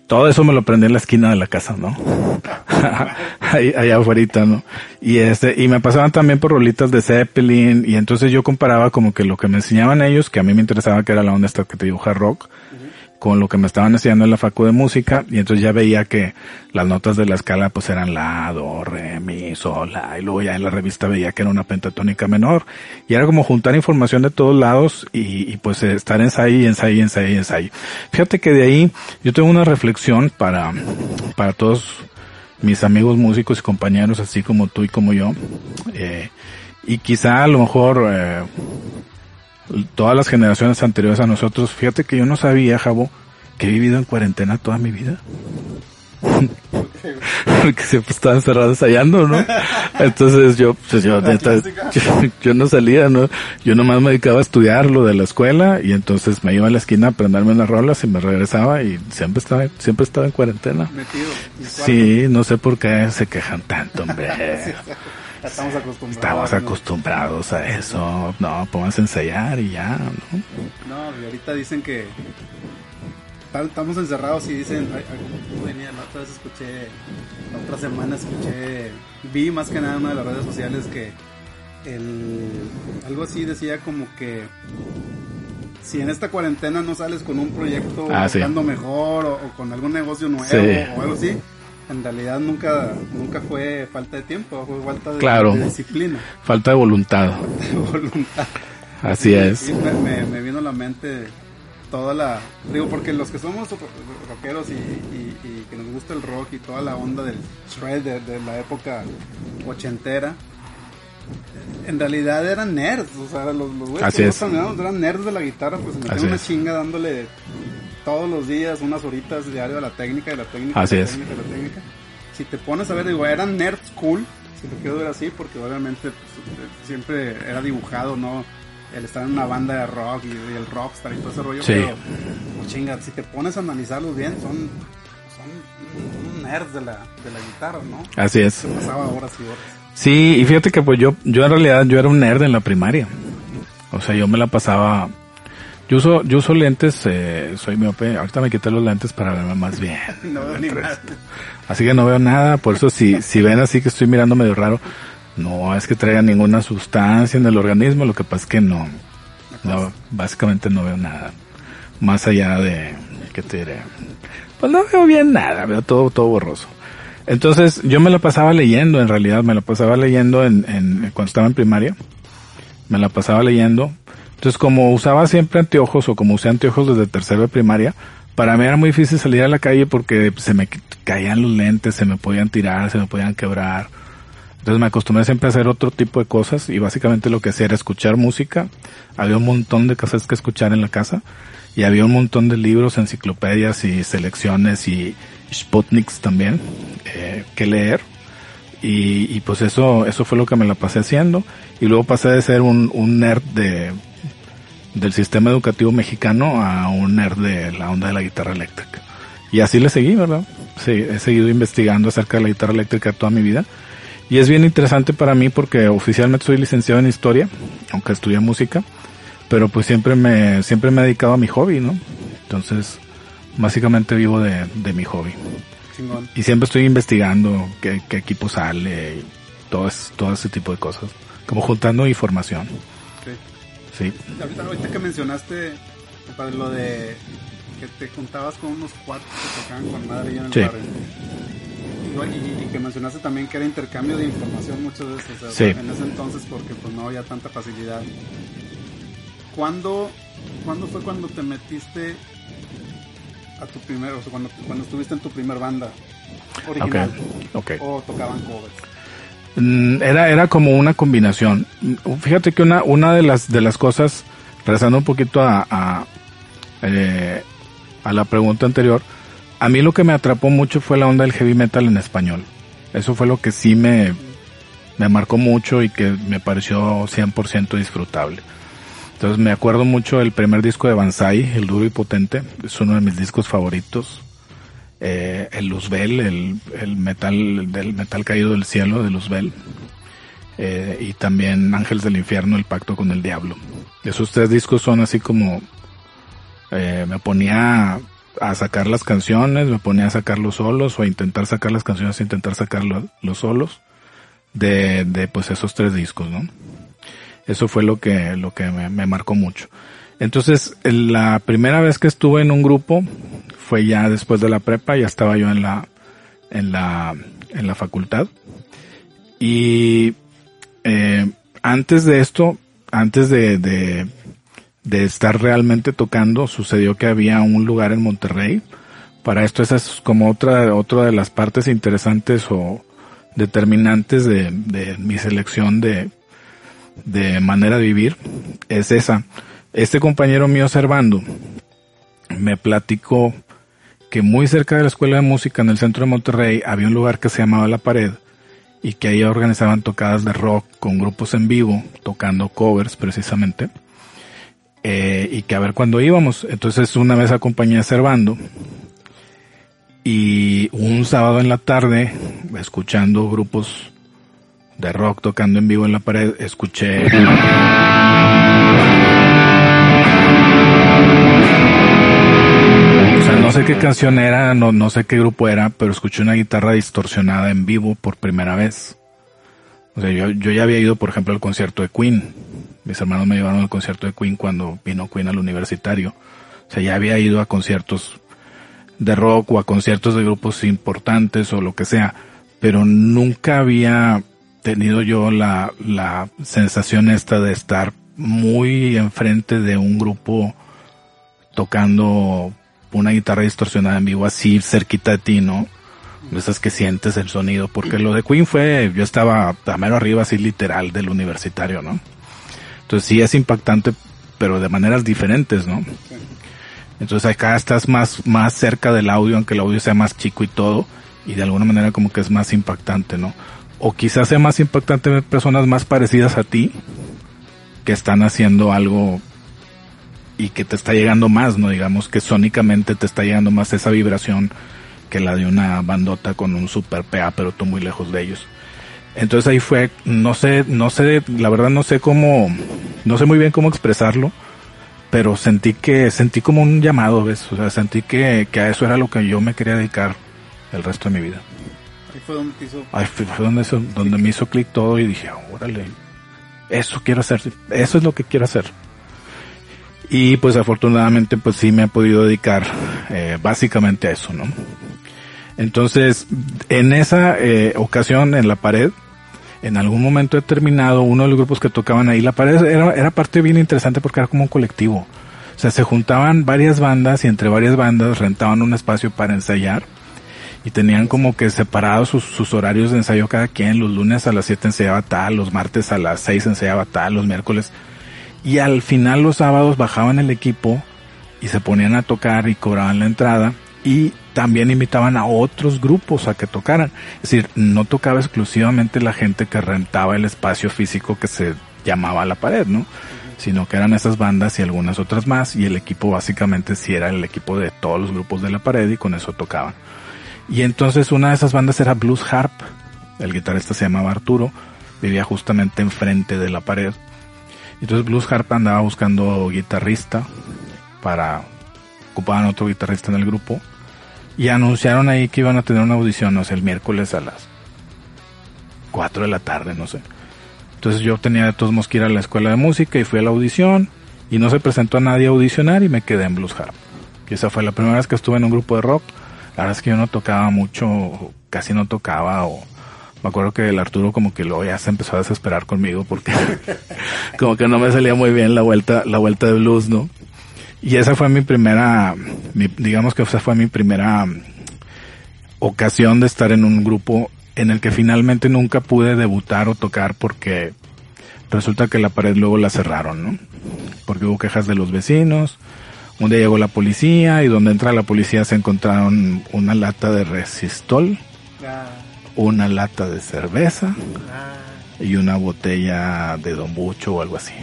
Todo eso me lo aprendí en la esquina de la casa, ¿no? [LAUGHS] ahí, allá afuera, ¿no? Y este, y me pasaban también por rolitas de Zeppelin, y entonces yo comparaba como que lo que me enseñaban ellos, que a mí me interesaba que era la onda esta que te dibuja rock, con lo que me estaban enseñando en la facu de música y entonces ya veía que las notas de la escala pues eran la, do, re, mi, sol, la y luego ya en la revista veía que era una pentatónica menor y era como juntar información de todos lados y, pues estar ensayo y ensayo y ensayo y ensayo. Fíjate que de ahí yo tengo una reflexión para, para todos mis amigos músicos y compañeros así como tú y como yo eh, y quizá a lo mejor eh, todas las generaciones anteriores a nosotros, fíjate que yo no sabía, Jabo, que he vivido en cuarentena toda mi vida. [LAUGHS] Porque siempre estaba encerrado ensayando, ¿no? Entonces yo, pues [LAUGHS] yo, yo, no salía, ¿no? Yo nomás me dedicaba a estudiar lo de la escuela y entonces me iba a la esquina a aprenderme unas rolas y me regresaba y siempre estaba, siempre estaba en cuarentena. Sí, no sé por qué se quejan tanto, hombre. [LAUGHS] Estamos acostumbrados. Estamos acostumbrados a eso. No, podemos ensayar y ya, ¿no? No, y ahorita dicen que estamos encerrados y dicen, venía, la otra vez escuché, la otra semana escuché, vi más que nada en una de las redes sociales que el, algo así decía como que si en esta cuarentena no sales con un proyecto ah, mejor o, con algún negocio nuevo o algo así, en realidad nunca nunca fue falta de tiempo, fue falta de, disciplina. Falta de voluntad. [LAUGHS] Así es. me, vino a la mente toda la... Digo, porque los que somos rockeros y, que nos gusta el rock y toda la onda del shred de, la época ochentera, en realidad eran nerds, o sea, los, los güeyes que eran nerds de la guitarra, pues me una chinga dándole todos los días, unas horitas diario a la técnica, de la técnica, así la es. técnica, la técnica. Si te pones a ver, digo, eran nerds cool, si lo quiero ver así, porque obviamente pues, siempre era dibujado, ¿no? El estar en una banda de rock y, el rockstar y todo ese rollo, sí. pero chinga, si te pones a analizarlos bien, son, son nerds de la, de la guitarra, ¿no? Así es. Se pasaba horas y horas. Sí, y fíjate que pues yo, yo en realidad yo era un nerd en la primaria. O sea, yo me la pasaba yo uso, yo uso lentes, eh, soy miope. Ahorita me quité los lentes para verme más bien. [LAUGHS] no veo ni nada. Así que no veo nada. Por eso si, si ven así que estoy mirando medio raro, no es que traiga ninguna sustancia en el organismo. Lo que pasa es que no, no, básicamente no veo nada. Más allá de, ¿qué te diré? Pues no veo bien nada, veo todo, todo borroso. Entonces, yo me la pasaba leyendo, en realidad, me la pasaba leyendo en, en, cuando estaba en primaria. Me la pasaba leyendo entonces, como usaba siempre anteojos o como usé anteojos desde tercero de primaria, para mí era muy difícil salir a la calle porque se me caían los lentes, se me podían tirar, se me podían quebrar. Entonces me acostumbré siempre a hacer otro tipo de cosas y básicamente lo que hacía era escuchar música. Había un montón de cosas que escuchar en la casa y había un montón de libros, enciclopedias y selecciones y Sputniks también eh, que leer. Y, pues eso, eso fue lo que me la pasé haciendo. Y luego pasé de ser un nerd de del sistema educativo mexicano a un nerd de la onda de la guitarra eléctrica. Y así le seguí, ¿verdad? Sí, he seguido investigando acerca de la guitarra eléctrica toda mi vida. Y es bien interesante para mí porque oficialmente soy licenciado en historia, aunque estudié música, pero pues siempre me, siempre me he dedicado a mi hobby, ¿no? Entonces, básicamente vivo de, de mi hobby. Y siempre estoy investigando qué, qué equipo sale y todo, todo ese tipo de cosas. Como juntando información. Sí. Ahorita, que mencionaste para lo de que te juntabas con unos cuatro que tocaban con madre y en el barrio. Y, que mencionaste también que era intercambio de información muchas veces, en ese entonces porque pues no había tanta facilidad. ¿Cuándo, ¿cuándo fue cuando te metiste a tu primero, o sea, cuando, cuando estuviste en tu primer banda original? Okay. ¿O tocaban covers? Mm, era, era como una combinación. Fíjate que una, una de las, de las cosas, rezando un poquito a, a, eh, a la pregunta anterior, a mí lo que me atrapó mucho fue la onda del heavy metal en español. Eso fue lo que sí me, me marcó mucho y que me pareció 100% disfrutable. Entonces me acuerdo mucho del primer disco de Banzai, El Duro y Potente, es uno de mis discos favoritos eh, el Luzbel, el, el, metal del metal caído del cielo de Luzbel, eh, y también Ángeles del Infierno, El Pacto con el Diablo. Esos tres discos son así como eh, me ponía a sacar las canciones, me ponía a sacar los solos o a intentar sacar las canciones, a intentar sacar los solos de, de pues esos tres discos, ¿no? Eso fue lo que, lo que me, me marcó mucho. Entonces, la primera vez que estuve en un grupo fue ya después de la prepa, ya estaba yo en la, en la, en la facultad. Y eh, antes de esto, antes de, de, estar realmente tocando, sucedió que había un lugar en Monterrey. Para esto esa es como otra, otra de las partes interesantes o determinantes de, de mi selección de, de manera de vivir. Es esa. Este compañero mío, Servando, me platicó que muy cerca de la escuela de música en el centro de Monterrey había un lugar que se llamaba La Pared y que ahí organizaban tocadas de rock con grupos en vivo, tocando covers precisamente. Eh, y que a ver cuándo íbamos. Entonces una vez acompañé a Servando y un sábado en la tarde, escuchando grupos de rock tocando en vivo en la pared, escuché sé qué canción era, no, no sé qué grupo era, pero escuché una guitarra distorsionada en vivo por primera vez. O sea, yo, yo ya había ido, por ejemplo, al concierto de Queen. Mis hermanos me llevaron al concierto de Queen cuando vino Queen al universitario. O sea, ya había ido a conciertos de rock o a conciertos de grupos importantes o lo que sea, pero nunca había tenido yo la, la sensación esta de estar muy enfrente de un grupo tocando una guitarra distorsionada en vivo así cerquita de ti, ¿no? Esas que sientes el sonido, porque lo de Queen fue, yo estaba a mero arriba así literal del universitario, ¿no? Entonces sí es impactante, pero de maneras diferentes, ¿no? Entonces acá estás más, más cerca del audio, aunque el audio sea más chico y todo, y de alguna manera como que es más impactante, ¿no? O quizás sea más impactante ver personas más parecidas a ti, que están haciendo algo y que te está llegando más, ¿no? Digamos que sónicamente te está llegando más esa vibración que la de una bandota con un super PA, pero tú muy lejos de ellos. Entonces ahí fue, no sé, no sé, la verdad no sé cómo, no sé muy bien cómo expresarlo, pero sentí que, sentí como un llamado, ¿ves? O sea, sentí que, que a eso era lo que yo me quería dedicar el resto de mi vida. Ahí fue donde hizo... Ahí fue, donde, donde me hizo clic todo y dije, órale, eso quiero hacer, eso es lo que quiero hacer. Y pues afortunadamente pues sí me he podido dedicar eh, básicamente a eso, ¿no? Entonces, en esa eh, ocasión en la pared, en algún momento determinado, uno de los grupos que tocaban ahí, la pared era, era parte bien interesante porque era como un colectivo. O sea, se juntaban varias bandas y entre varias bandas rentaban un espacio para ensayar y tenían como que separados sus, sus, horarios de ensayo cada quien. Los lunes a las 7 ensayaba tal, los martes a las 6 ensayaba tal, los miércoles y al final los sábados bajaban el equipo y se ponían a tocar y cobraban la entrada y también invitaban a otros grupos a que tocaran. Es decir, no tocaba exclusivamente la gente que rentaba el espacio físico que se llamaba la pared, ¿no? Sino que eran esas bandas y algunas otras más y el equipo básicamente sí era el equipo de todos los grupos de la pared y con eso tocaban. Y entonces una de esas bandas era Blues Harp. El guitarrista se llamaba Arturo, vivía justamente enfrente de la pared entonces Blues Harp andaba buscando guitarrista para ocupaban otro guitarrista en el grupo y anunciaron ahí que iban a tener una audición, no sé, el miércoles a las 4 de la tarde, no sé. Entonces yo tenía de todos modos que ir a la escuela de música y fui a la audición y no se presentó a nadie a audicionar y me quedé en Blues Harp. Y esa fue la primera vez que estuve en un grupo de rock. La verdad es que yo no tocaba mucho, casi no tocaba o me acuerdo que el Arturo como que luego ya se empezó a desesperar conmigo porque [LAUGHS] como que no me salía muy bien la vuelta, la vuelta de blues, ¿no? Y esa fue mi primera, digamos que esa fue mi primera ocasión de estar en un grupo en el que finalmente nunca pude debutar o tocar porque resulta que la pared luego la cerraron, ¿no? Porque hubo quejas de los vecinos, un día llegó la policía y donde entra la policía se encontraron una lata de resistol. Ah una lata de cerveza y una botella de Don Bucho o algo así.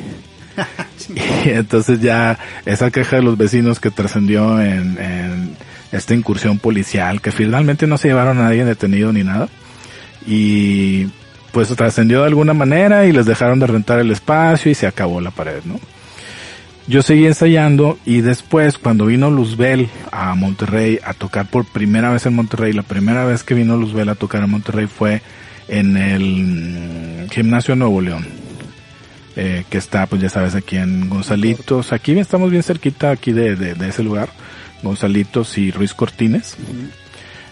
[LAUGHS] [LAUGHS] y entonces ya esa queja de los vecinos que trascendió en, en, esta incursión policial, que finalmente no se llevaron a nadie detenido ni nada, y pues trascendió de alguna manera y les dejaron de rentar el espacio y se acabó la pared, ¿no? Yo seguí ensayando y después cuando vino Luzbel a Monterrey a tocar por primera vez en Monterrey, la primera vez que vino Luzbel a tocar en Monterrey fue en el Gimnasio Nuevo León, eh, que está pues ya sabes aquí en Gonzalitos, aquí estamos bien cerquita aquí de, de, ese lugar, Gonzalitos y Ruiz Cortines.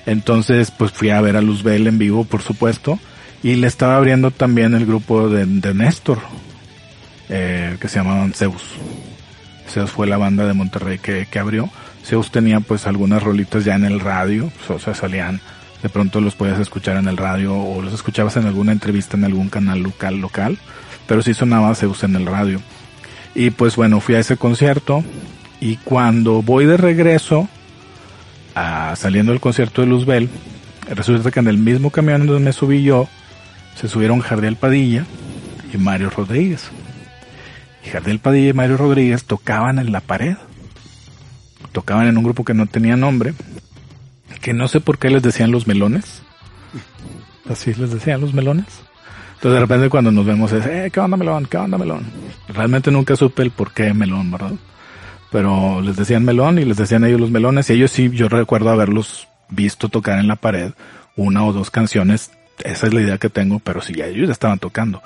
Entonces pues fui a ver a Luzbel en vivo por supuesto y le estaba abriendo también el grupo de, de Néstor, eh, que se llamaban Zeus. Zeus fue la banda de Monterrey que, que abrió. Zeus tenía pues algunas rolitas ya en el radio, o sea, salían, de pronto los podías escuchar en el radio o los escuchabas en alguna entrevista en algún canal local, local, pero sí sonaba Zeus en el radio. Y pues bueno, fui a ese concierto y cuando voy de regreso, a, saliendo del concierto de Luzbel, resulta que en el mismo camión donde me subí yo, se subieron Jardiel Padilla y Mario Rodríguez. Jardel Padilla y Mario Rodríguez tocaban en la pared. Tocaban en un grupo que no tenía nombre, que no sé por qué les decían los melones. Así les decían los melones. Entonces de repente cuando nos vemos es, eh, ¿qué onda melón? ¿Qué onda melón? Realmente nunca supe el por qué melón, ¿verdad? Pero les decían melón y les decían ellos los melones y ellos sí, yo recuerdo haberlos visto tocar en la pared una o dos canciones. Esa es la idea que tengo, pero sí, ellos estaban tocando.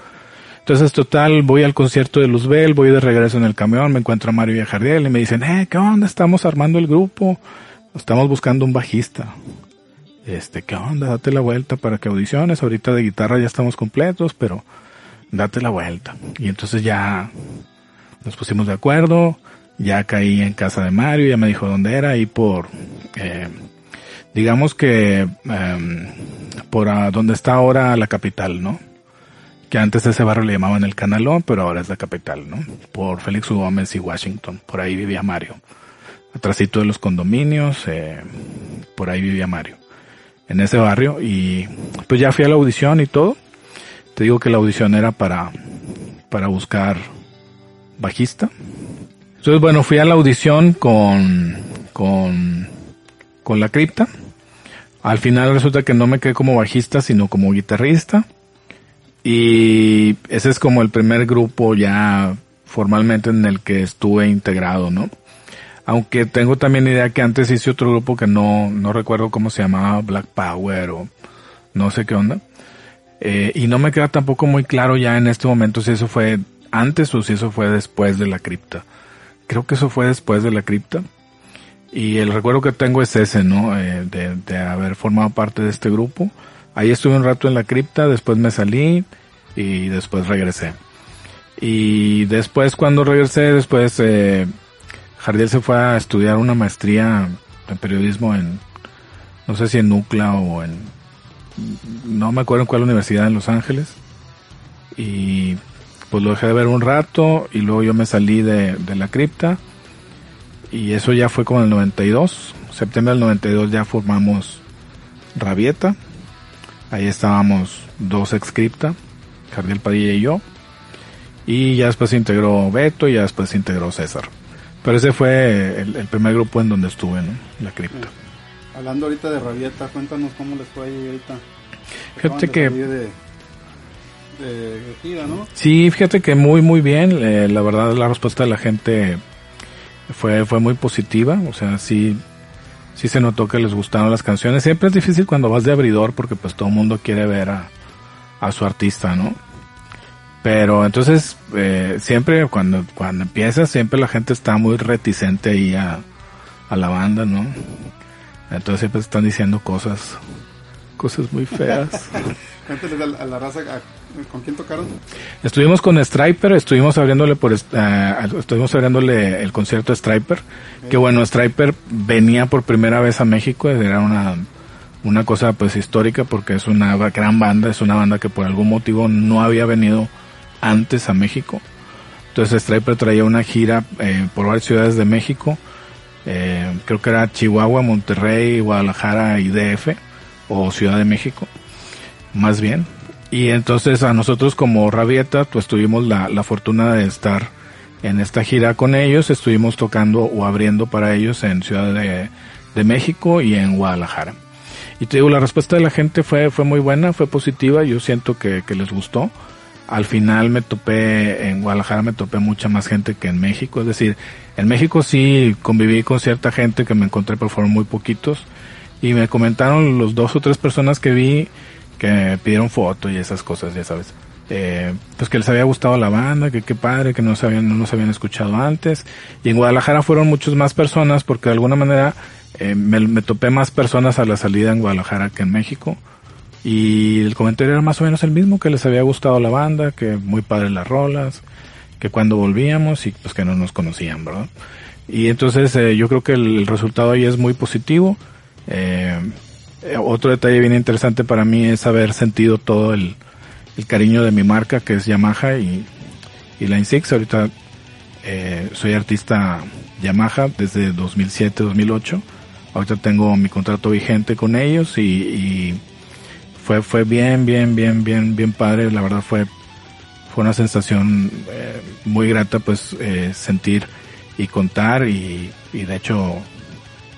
Entonces, total, voy al concierto de Luzbel, voy de regreso en el camión, me encuentro a Mario Jardiel y me dicen, eh, ¿qué onda? Estamos armando el grupo, estamos buscando un bajista. Este, ¿qué onda? Date la vuelta para que audiciones. Ahorita de guitarra ya estamos completos, pero date la vuelta. Y entonces ya nos pusimos de acuerdo, ya caí en casa de Mario, ya me dijo dónde era y por, eh, digamos que, eh, por a donde está ahora la capital, ¿no? Que antes ese barrio le llamaban el Canalón, pero ahora es la capital, ¿no? Por Félix. Gómez y Washington, por ahí vivía Mario. Atrásito de los condominios, eh, por ahí vivía Mario. En ese barrio, y pues ya fui a la audición y todo. Te digo que la audición era para, para buscar bajista. Entonces, bueno, fui a la audición con, con, con la cripta. Al final resulta que no me quedé como bajista, sino como guitarrista. Y ese es como el primer grupo ya formalmente en el que estuve integrado, ¿no? Aunque tengo también idea que antes hice otro grupo que no, no recuerdo cómo se llamaba, Black Power o no sé qué onda. Eh, y no me queda tampoco muy claro ya en este momento si eso fue antes o si eso fue después de la cripta. Creo que eso fue después de la cripta. Y el recuerdo que tengo es ese, ¿no? Eh, de, de haber formado parte de este grupo. Ahí estuve un rato en la cripta, después me salí y después regresé. Y después cuando regresé, después eh, Jardiel se fue a estudiar una maestría en periodismo en, no sé si en Nucla o en, no me acuerdo en cuál universidad en Los Ángeles. Y pues lo dejé de ver un rato y luego yo me salí de, de la cripta. Y eso ya fue como en el 92. Septiembre del 92 ya formamos Rabieta Ahí estábamos dos ex cripta, Jardiel Padilla y yo. Y ya después se integró Beto y ya después se integró César. Pero ese fue el, primer grupo en donde estuve, ¿no? La cripta. Hablando ahorita de Rabieta, cuéntanos cómo les fue ahí ahorita. Fíjate que... De, gira, ¿no? Sí, fíjate que muy, muy bien. Eh, la verdad, la respuesta de la gente fue, fue muy positiva. O sea, sí, sí se notó que les gustaron las canciones. Siempre es difícil cuando vas de abridor porque pues todo el mundo quiere ver a, a su artista, ¿no? Pero entonces, eh, siempre cuando, cuando empiezas, siempre la gente está muy reticente ahí a, a la banda, ¿no? Entonces siempre están diciendo cosas, cosas muy feas. [LAUGHS] Cuéntales a, la raza, ¿con quién tocaron? Estuvimos con Striper, estuvimos abriéndole por, uh, estuvimos abriéndole el concierto de Striper, que bueno, Striper venía por primera vez a México, era una, una cosa pues histórica porque es una gran banda, es una banda que por algún motivo no había venido antes a México. Entonces Striper traía una gira eh, por varias ciudades de México, eh, creo que era Chihuahua, Monterrey, Guadalajara y DF, o Ciudad de México más bien. Y entonces a nosotros como Rabieta, pues tuvimos la, la fortuna de estar en esta gira con ellos, estuvimos tocando o abriendo para ellos en Ciudad de, de México y en Guadalajara. Y te digo, la respuesta de la gente fue, fue muy buena, fue positiva, yo siento que, que les gustó. al final me topé, en Guadalajara me topé mucha más gente que en México. Es decir, en México sí conviví con cierta gente que me encontré, pero fueron muy poquitos. Y me comentaron los dos o tres personas que vi que pidieron fotos y esas cosas, ya sabes. Eh, pues que les había gustado la banda, que qué padre, que no, sabían, no nos habían escuchado antes. Y en Guadalajara fueron muchas más personas porque de alguna manera eh, me, me topé más personas a la salida en Guadalajara que en México. Y el comentario era más o menos el mismo, que les había gustado la banda, que muy padres las rolas, que cuando volvíamos y pues que no nos conocían, ¿verdad? Y entonces eh, yo creo que el, resultado ahí es muy positivo. Eh, otro detalle bien interesante para mí es haber sentido todo el, cariño de mi marca, que es Yamaha y, y Line 6. Ahorita eh, soy artista Yamaha desde 2007-2008. Ahorita tengo mi contrato vigente con ellos y, y fue, fue bien, bien, bien, bien, bien padre. La verdad fue, fue una sensación eh, muy grata pues eh, sentir y contar y de hecho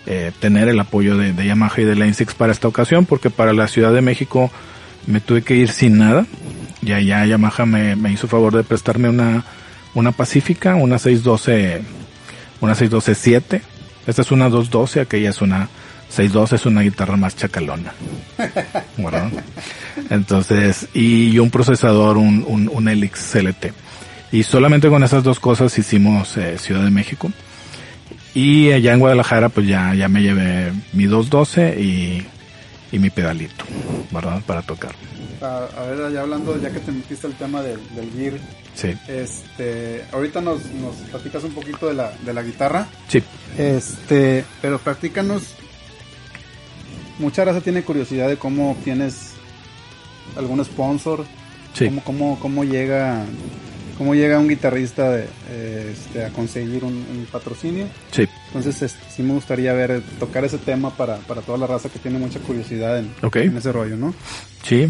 eh, tener el apoyo de, de, Yamaha y de Lane 6 para esta ocasión porque para la Ciudad de México me tuve que ir sin nada y allá Yamaha me, me hizo favor de prestarme una, una Pacífica, una 612, una 612-7. Esta es una 212, aquella es una 612 es una guitarra más chacalona. [LAUGHS] ¿verdad? Entonces, y un procesador, un, un, un Helix CLT. Y solamente con esas dos cosas hicimos eh, Ciudad de México. Y allá en Guadalajara, pues ya, ya me llevé mi 212 y, y mi pedalito, ¿verdad? Para tocar. A, a, ver, ya hablando, ya que te metiste el tema del, del gear, Sí. este, ahorita nos, nos platicas un poquito de la, de la guitarra. Sí. Este, pero practícanos mucha raza tiene curiosidad de cómo obtienes algún sponsor, Sí. cómo, cómo, cómo llega cómo llega un guitarrista de, eh, este, a conseguir un, un patrocinio. Sí. Entonces este, sí me gustaría ver tocar ese tema para, para toda la raza que tiene mucha curiosidad en ese rollo, ¿no? Sí.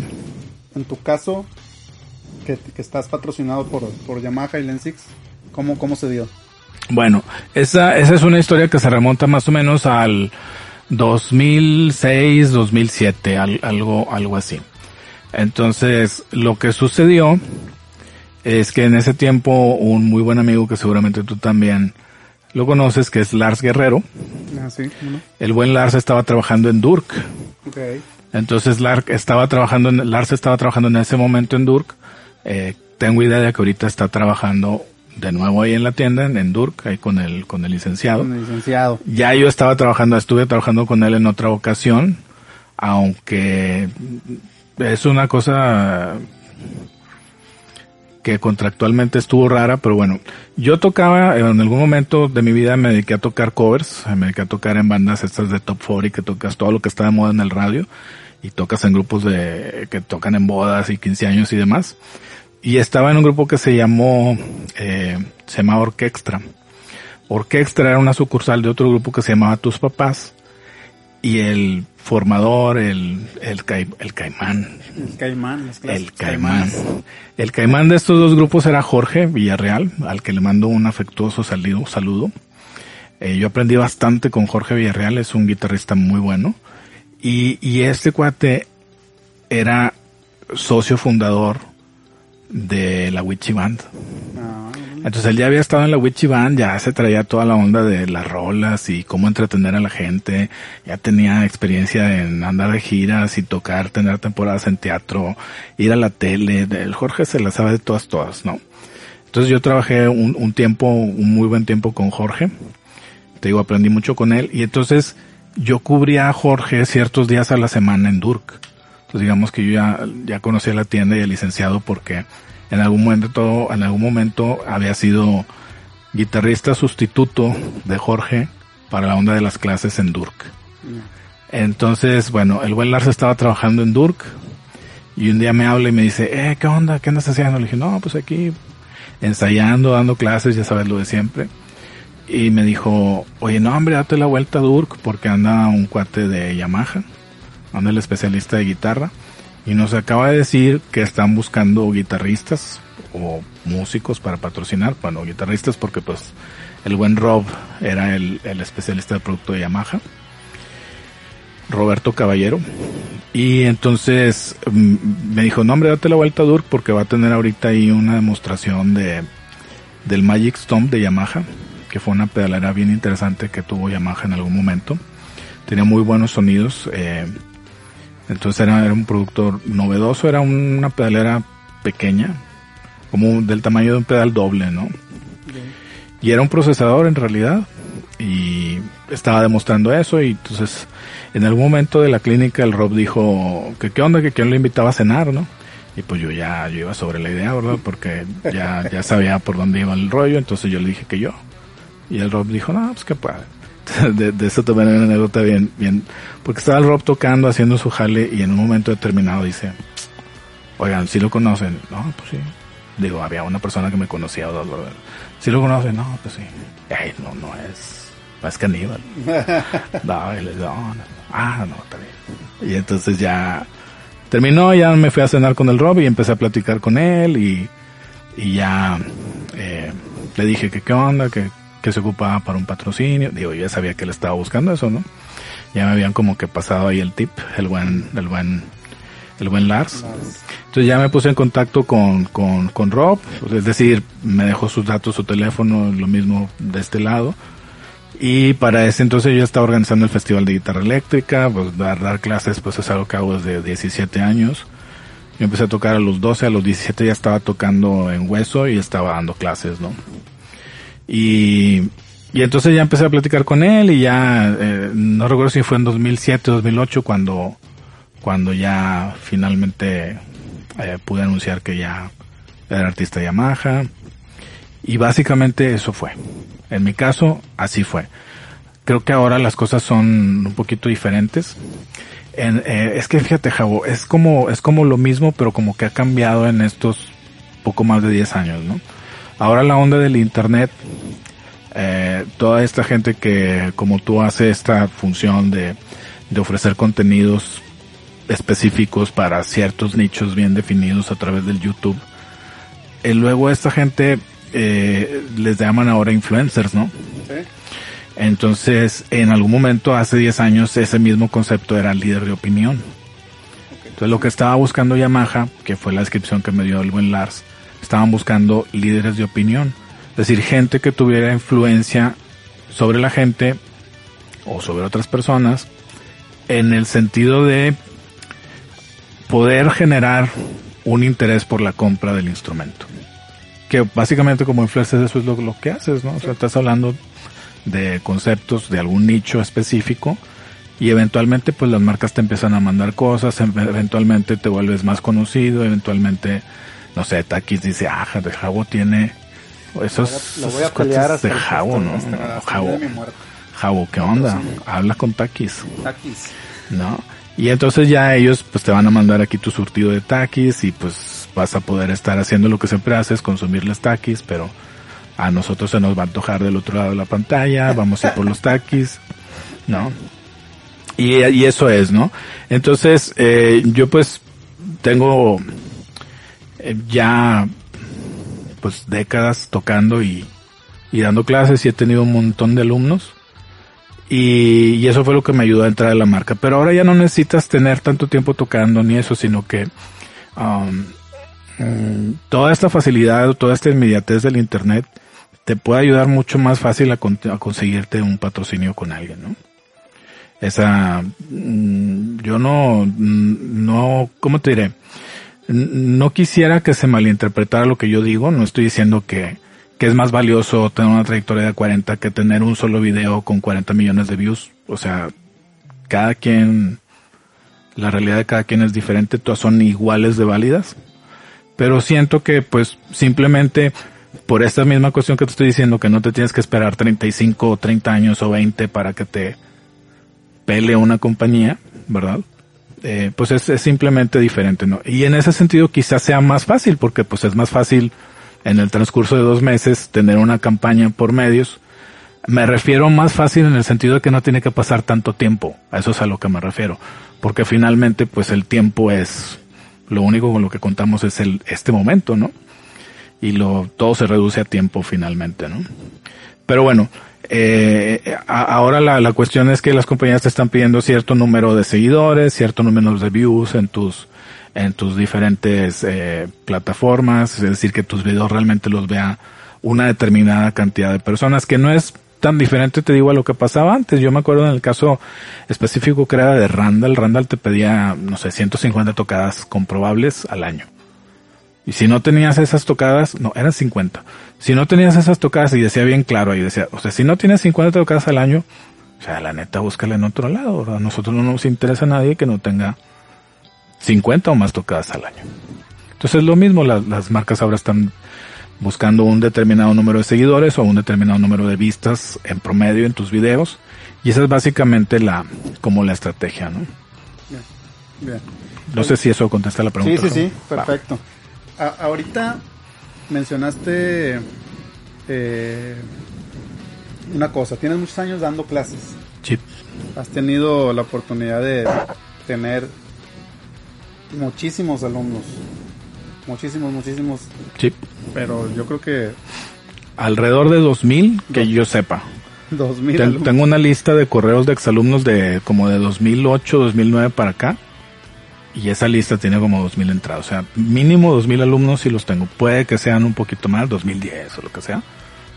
En tu caso, que, que estás patrocinado por, por Yamaha y Lensix, ¿cómo, ¿cómo se dio? Bueno, esa, esa es una historia que se remonta más o menos al 2006, 2007, al- algo, algo así. Entonces, lo que sucedió es que en ese tiempo un muy buen amigo que seguramente tú también lo conoces, que es Lars Guerrero, Ah, sí, el buen Lars estaba trabajando en Durk. Ok. Entonces Lars estaba trabajando en, Lars estaba trabajando en ese momento en Durk. Eh, tengo idea de que ahorita está trabajando de nuevo ahí en la tienda, en, en Durk, ahí con el, con el licenciado. Con el licenciado. Ya yo estaba trabajando, estuve trabajando con él en otra ocasión, aunque es una cosa que contractualmente estuvo rara, pero bueno, yo tocaba, en algún momento de mi vida me dediqué a tocar covers, me dediqué a tocar en bandas estas de Top 40 que tocas todo lo que está de moda en el radio y tocas en grupos de que tocan en bodas y 15 años y demás. Y estaba en un grupo que se llamó, eh, se llamaba Orquextra. Orquextra era una sucursal de otro grupo que se llamaba Tus Papás y el formador, el, el, cai- el caimán, El caimán, las clases el caimán. El caimán de estos dos grupos era Jorge Villarreal, al que le mando un afectuoso saludo. saludo. Eh, yo aprendí bastante con Jorge Villarreal, es un guitarrista muy bueno. Y, y este cuate era socio fundador de la Witchy Band. Ah, Entonces él ya había estado en la Witchy Band, ya se traía toda la onda de las rolas y cómo entretener a la gente, ya tenía experiencia en andar de giras y tocar, tener temporadas en teatro, ir a la tele, el Jorge se la sabe de todas, todas, ¿no? Entonces yo trabajé un, tiempo, un muy buen tiempo con Jorge, te digo, aprendí mucho con él y entonces yo cubría a Jorge ciertos días a la semana en Durk. Entonces digamos que yo ya, ya conocía la tienda y el licenciado porque en algún momento, en algún momento había sido guitarrista sustituto de Jorge para la onda de las clases en Durk. Entonces, bueno, el buen Lars estaba trabajando en Durk y un día me habla y me dice, eh, ¿qué onda? ¿Qué andas haciendo? Le dije, no, pues aquí ensayando, dando clases, ya sabes lo de siempre. Y me dijo, oye, no, hombre, date la vuelta a Durk porque anda un cuate de Yamaha, anda el especialista de guitarra y nos acaba de decir que están buscando guitarristas o músicos para patrocinar, bueno, guitarristas porque pues el buen Rob era el, especialista de producto de Yamaha, Roberto Caballero, Y entonces mm, me dijo, no hombre, date la vuelta a Durk porque va a tener ahorita ahí una demostración de del Magic Stomp de Yamaha, que fue una pedalera bien interesante que tuvo Yamaha en algún momento. Tenía muy buenos sonidos, eh, entonces era, era un productor novedoso, era una pedalera pequeña, como del tamaño de un pedal doble, ¿no? Y era un procesador en realidad, y estaba demostrando eso, y entonces en algún momento de la clínica el Rob dijo que qué onda, que quién lo invitaba a cenar, ¿no? Y pues yo ya yo iba sobre la idea, ¿verdad? Porque ya, ya sabía por dónde iba el rollo, entonces yo le dije que yo. Y el Rob dijo, no, pues qué padre. [LAUGHS] De, de, eso también hay una anécdota bien, bien, porque estaba el Rob tocando, haciendo su jale, y en un momento determinado dice, oigan, si lo conocen? No, pues sí. Digo, había una persona que me conocía o dos, ¿verdad? Si lo conocen? No, pues sí. Ay, no, no es, no es caníbal. [LAUGHS] no, y le digo, no, no, ah, no, está bien. Y entonces ya, terminó, ya me fui a cenar con el Rob y empecé a platicar con él y, y ya eh, le dije que qué onda, que, que se ocupaba para un patrocinio. Digo, yo ya sabía que él estaba buscando eso, ¿no? Ya me habían como que pasado ahí el tip, el buen, el buen, el buen Lars. Entonces ya me puse en contacto con, con, con Rob, es decir, me dejó sus datos, su teléfono, lo mismo de este lado y para ese entonces yo estaba organizando el Festival de Guitarra Eléctrica, pues dar, dar clases pues es algo que hago desde 17 años. Yo empecé a tocar a los 12, a los 17 ya estaba tocando en hueso y estaba dando clases, ¿no? Y, y entonces ya empecé a platicar con él y ya, eh, no recuerdo si fue en 2007 o 2008 cuando, cuando ya finalmente eh, pude anunciar que ya era artista Yamaha. Y básicamente eso fue. En mi caso, así fue. Creo que ahora las cosas son un poquito diferentes. En, eh, es que fíjate, Javo, es como, es como lo mismo, pero como que ha cambiado en estos poco más de 10 años, ¿no? Ahora la onda del internet, eh, toda esta gente que, como tú, hace esta función de, de ofrecer contenidos específicos para ciertos nichos bien definidos a través del YouTube. Y eh, luego esta gente eh, les llaman ahora influencers, ¿no? Entonces, en algún momento, hace 10 años, ese mismo concepto era líder de opinión. Entonces, lo que estaba buscando Yamaha, que fue la descripción que me dio el buen Lars, estaban buscando líderes de opinión. Es decir, gente que tuviera influencia sobre la gente o sobre otras personas en el sentido de poder generar un interés por la compra del instrumento que básicamente como influencer eso es lo, lo, que haces, ¿no? O sea, estás hablando de conceptos de algún nicho específico y eventualmente pues las marcas te empiezan a mandar cosas, eventualmente te vuelves más conocido, eventualmente, no sé, Takis dice, ah, de Jabo tiene esos, lo voy a pelear de Jabo, ¿no? Jabo, Jabo, ¿qué onda? Habla con Takis. Takis. ¿No? Y entonces ya ellos pues te van a mandar aquí tu surtido de Takis y pues vas a poder estar haciendo lo que siempre haces, consumir los taquis, pero a nosotros se nos va a antojar del otro lado de la pantalla, vamos a ir por los taquis, ¿no? Y, y eso es, ¿no? Entonces, eh, yo pues tengo ya pues décadas tocando y, y dando clases y he tenido un montón de alumnos. Y, y, eso fue lo que me ayudó a entrar a la marca. Pero ahora ya no necesitas tener tanto tiempo tocando ni eso, sino que um, toda esta facilidad, toda esta inmediatez del Internet te puede ayudar mucho más fácil a, conseguirte un patrocinio con alguien, ¿no? Esa, mm, yo no, mm, no, ¿cómo te diré? No quisiera que se malinterpretara lo que yo digo, no estoy diciendo que, que es más valioso tener una trayectoria de 40 que tener un solo video con 40 millones de views. O sea, cada quien, la realidad de cada quien es diferente, todas son iguales de válidas pero siento que pues simplemente por esta misma cuestión que te estoy diciendo, que no te tienes que esperar 35 o 30 años o 20 para que te pele una compañía, ¿verdad? Eh, pues es, es, simplemente diferente, ¿no? Y en ese sentido quizás sea más fácil, porque pues es más fácil en el transcurso de dos meses tener una campaña por medios. Me refiero más fácil en el sentido de que no tiene que pasar tanto tiempo. A eso es a lo que me refiero. Porque finalmente pues el tiempo es lo único con lo que contamos es el, este momento, ¿no? Y lo, todo se reduce a tiempo finalmente, ¿no? Pero bueno, Eh, ahora la, la cuestión es que las compañías te están pidiendo cierto número de seguidores, cierto número de views en tus en tus diferentes eh, plataformas, es decir, que tus videos realmente los vea una determinada cantidad de personas, que no es tan diferente, te digo, a lo que pasaba antes. Yo me acuerdo en el caso específico que era de Randall, Randall te pedía, no sé, 150 tocadas comprobables al año. Y si no tenías esas tocadas, no, eran 50. Si no tenías esas tocadas, y decía bien claro ahí, decía, o sea, si no tienes 50 tocadas al año, o sea, la neta, búscala en otro lado, A nosotros no nos interesa a nadie que no tenga 50 o más tocadas al año. Entonces lo mismo, las, las marcas ahora están buscando un determinado número de seguidores o un determinado número de vistas en promedio en tus videos. Y esa es básicamente la, como la estrategia, ¿no? Bien. Bien. No sé si eso contesta la pregunta. Sí, sí, sí, perfecto ahorita mencionaste eh, una cosa, tienes muchos años dando clases. Sí. Has tenido la oportunidad de tener muchísimos alumnos. Muchísimos, muchísimos. Sí. Pero yo creo que... Alrededor de 2000, que yo sepa. 2000 Tengo una lista de correos de exalumnos de como de 2008, 2009 para acá y esa lista tiene como 2000 entradas. O sea, mínimo 2000 alumnos si los tengo. Puede que sean un poquito más, 2010 o lo que sea.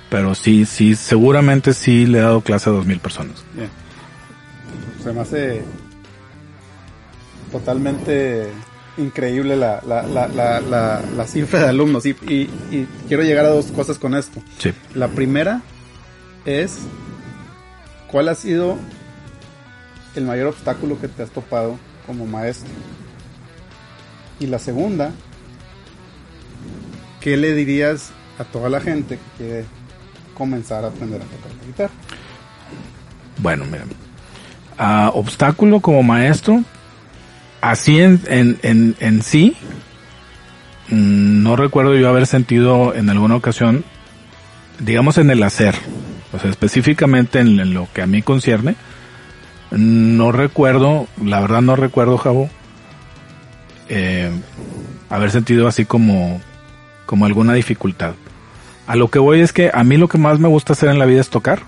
Pero sí, sí, seguramente sí le he dado clase a 2000 personas. Bien. Se me hace totalmente increíble la, la, la, la, la cifra de alumnos. Y, y, y, quiero llegar a dos cosas con esto. Sí. La primera es, ¿cuál ha sido el mayor obstáculo que te has topado como maestro? Y la segunda, ¿qué le dirías a toda la gente que quiere comenzar a aprender a tocar la guitarra? Bueno, miren, obstáculo como maestro, así en, en, en, sí, mm, no recuerdo yo haber sentido en alguna ocasión, digamos en el hacer, o sea, específicamente en, en lo que a mí concierne, no recuerdo, la verdad no recuerdo, Javo, eh, haber sentido así como, como alguna dificultad. A lo que voy es que a mí lo que más me gusta hacer en la vida es tocar.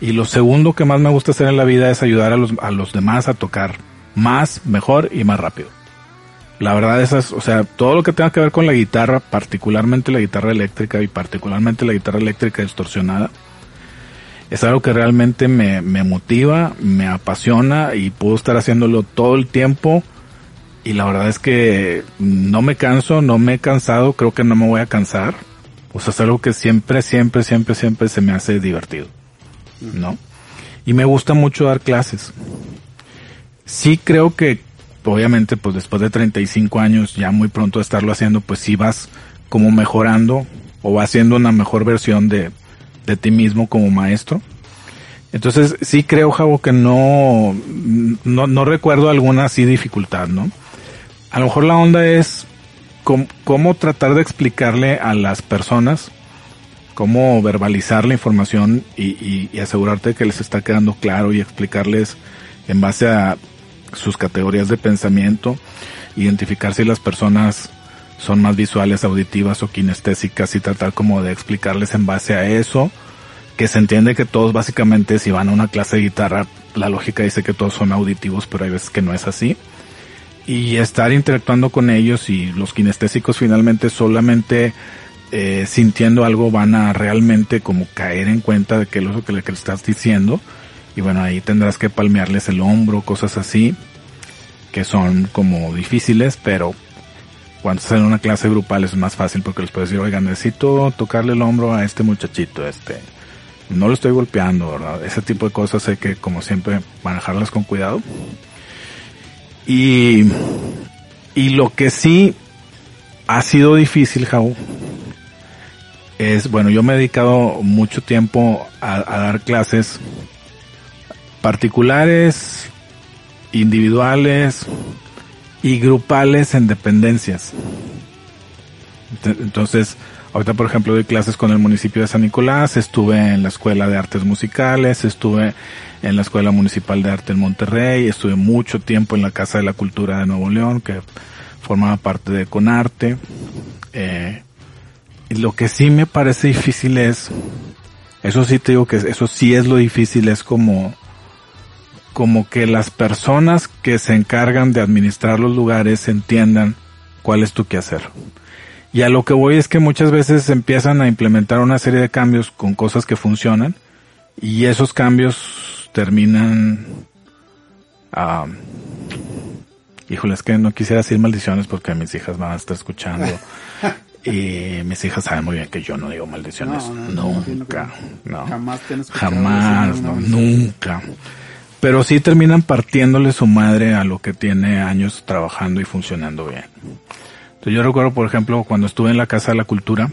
Y lo segundo que más me gusta hacer en la vida es ayudar a los, a los demás a tocar más, mejor y más rápido. La verdad es, o sea, todo lo que tenga que ver con la guitarra, particularmente la guitarra eléctrica y particularmente la guitarra eléctrica distorsionada, es algo que realmente me, me motiva, me apasiona y puedo estar haciéndolo todo el tiempo y la verdad es que no me canso, no me he cansado, creo que no me voy a cansar. O sea, es algo que siempre, siempre, siempre, siempre se me hace divertido. ¿No? Y me gusta mucho dar clases. Sí creo que, obviamente, pues después de 35 años, ya muy pronto de estarlo haciendo, pues sí vas como mejorando o vas haciendo una mejor versión de, de ti mismo como maestro. Entonces sí creo, Javo, que no, no recuerdo alguna así dificultad, ¿no? A lo mejor la onda es cómo, tratar de explicarle a las personas, cómo verbalizar la información y, y, asegurarte que les está quedando claro y explicarles en base a sus categorías de pensamiento, identificar si las personas son más visuales, auditivas o kinestésicas y tratar como de explicarles en base a eso, que se entiende que todos básicamente si van a una clase de guitarra, la lógica dice que todos son auditivos, pero hay veces que no es así y estar interactuando con ellos y los kinestésicos finalmente solamente eh, sintiendo algo van a realmente como caer en cuenta de qué es lo que le, estás diciendo. Y bueno ahí tendrás que palmearles el hombro cosas así que son como difíciles pero cuando estás en una clase grupal es más fácil porque les puedes decir oigan necesito tocarle el hombro a este muchachito este no lo estoy golpeando verdad ese tipo de cosas hay que como siempre manejarlas con cuidado y, y lo que sí ha sido difícil, Jau, es, bueno, yo me he dedicado mucho tiempo a, dar clases particulares, individuales y grupales en dependencias. Entonces, ahorita por ejemplo doy clases con el municipio de San Nicolás, estuve en la Escuela de Artes Musicales, estuve en la Escuela Municipal de Arte en Monterrey, estuve mucho tiempo en la Casa de la Cultura de Nuevo León, que formaba parte de Conarte. Eh, y lo que sí me parece difícil es Eso sí te digo que eso sí es lo difícil, es como, como que las personas que se encargan de administrar los lugares entiendan cuál es tu hacer. Y a lo que voy es que muchas veces empiezan a implementar una serie de cambios con cosas que funcionan y esos cambios terminan ah, híjole, es que no quisiera decir maldiciones porque mis hijas van a estar escuchando. [LAUGHS] y mis hijas saben muy bien que yo no digo maldiciones. nunca. No. Jamás Jamás, nunca. Pero sí terminan partiéndole su madre a lo que tiene años trabajando y funcionando bien. Entonces yo recuerdo, por ejemplo, cuando estuve en la Casa de la Cultura,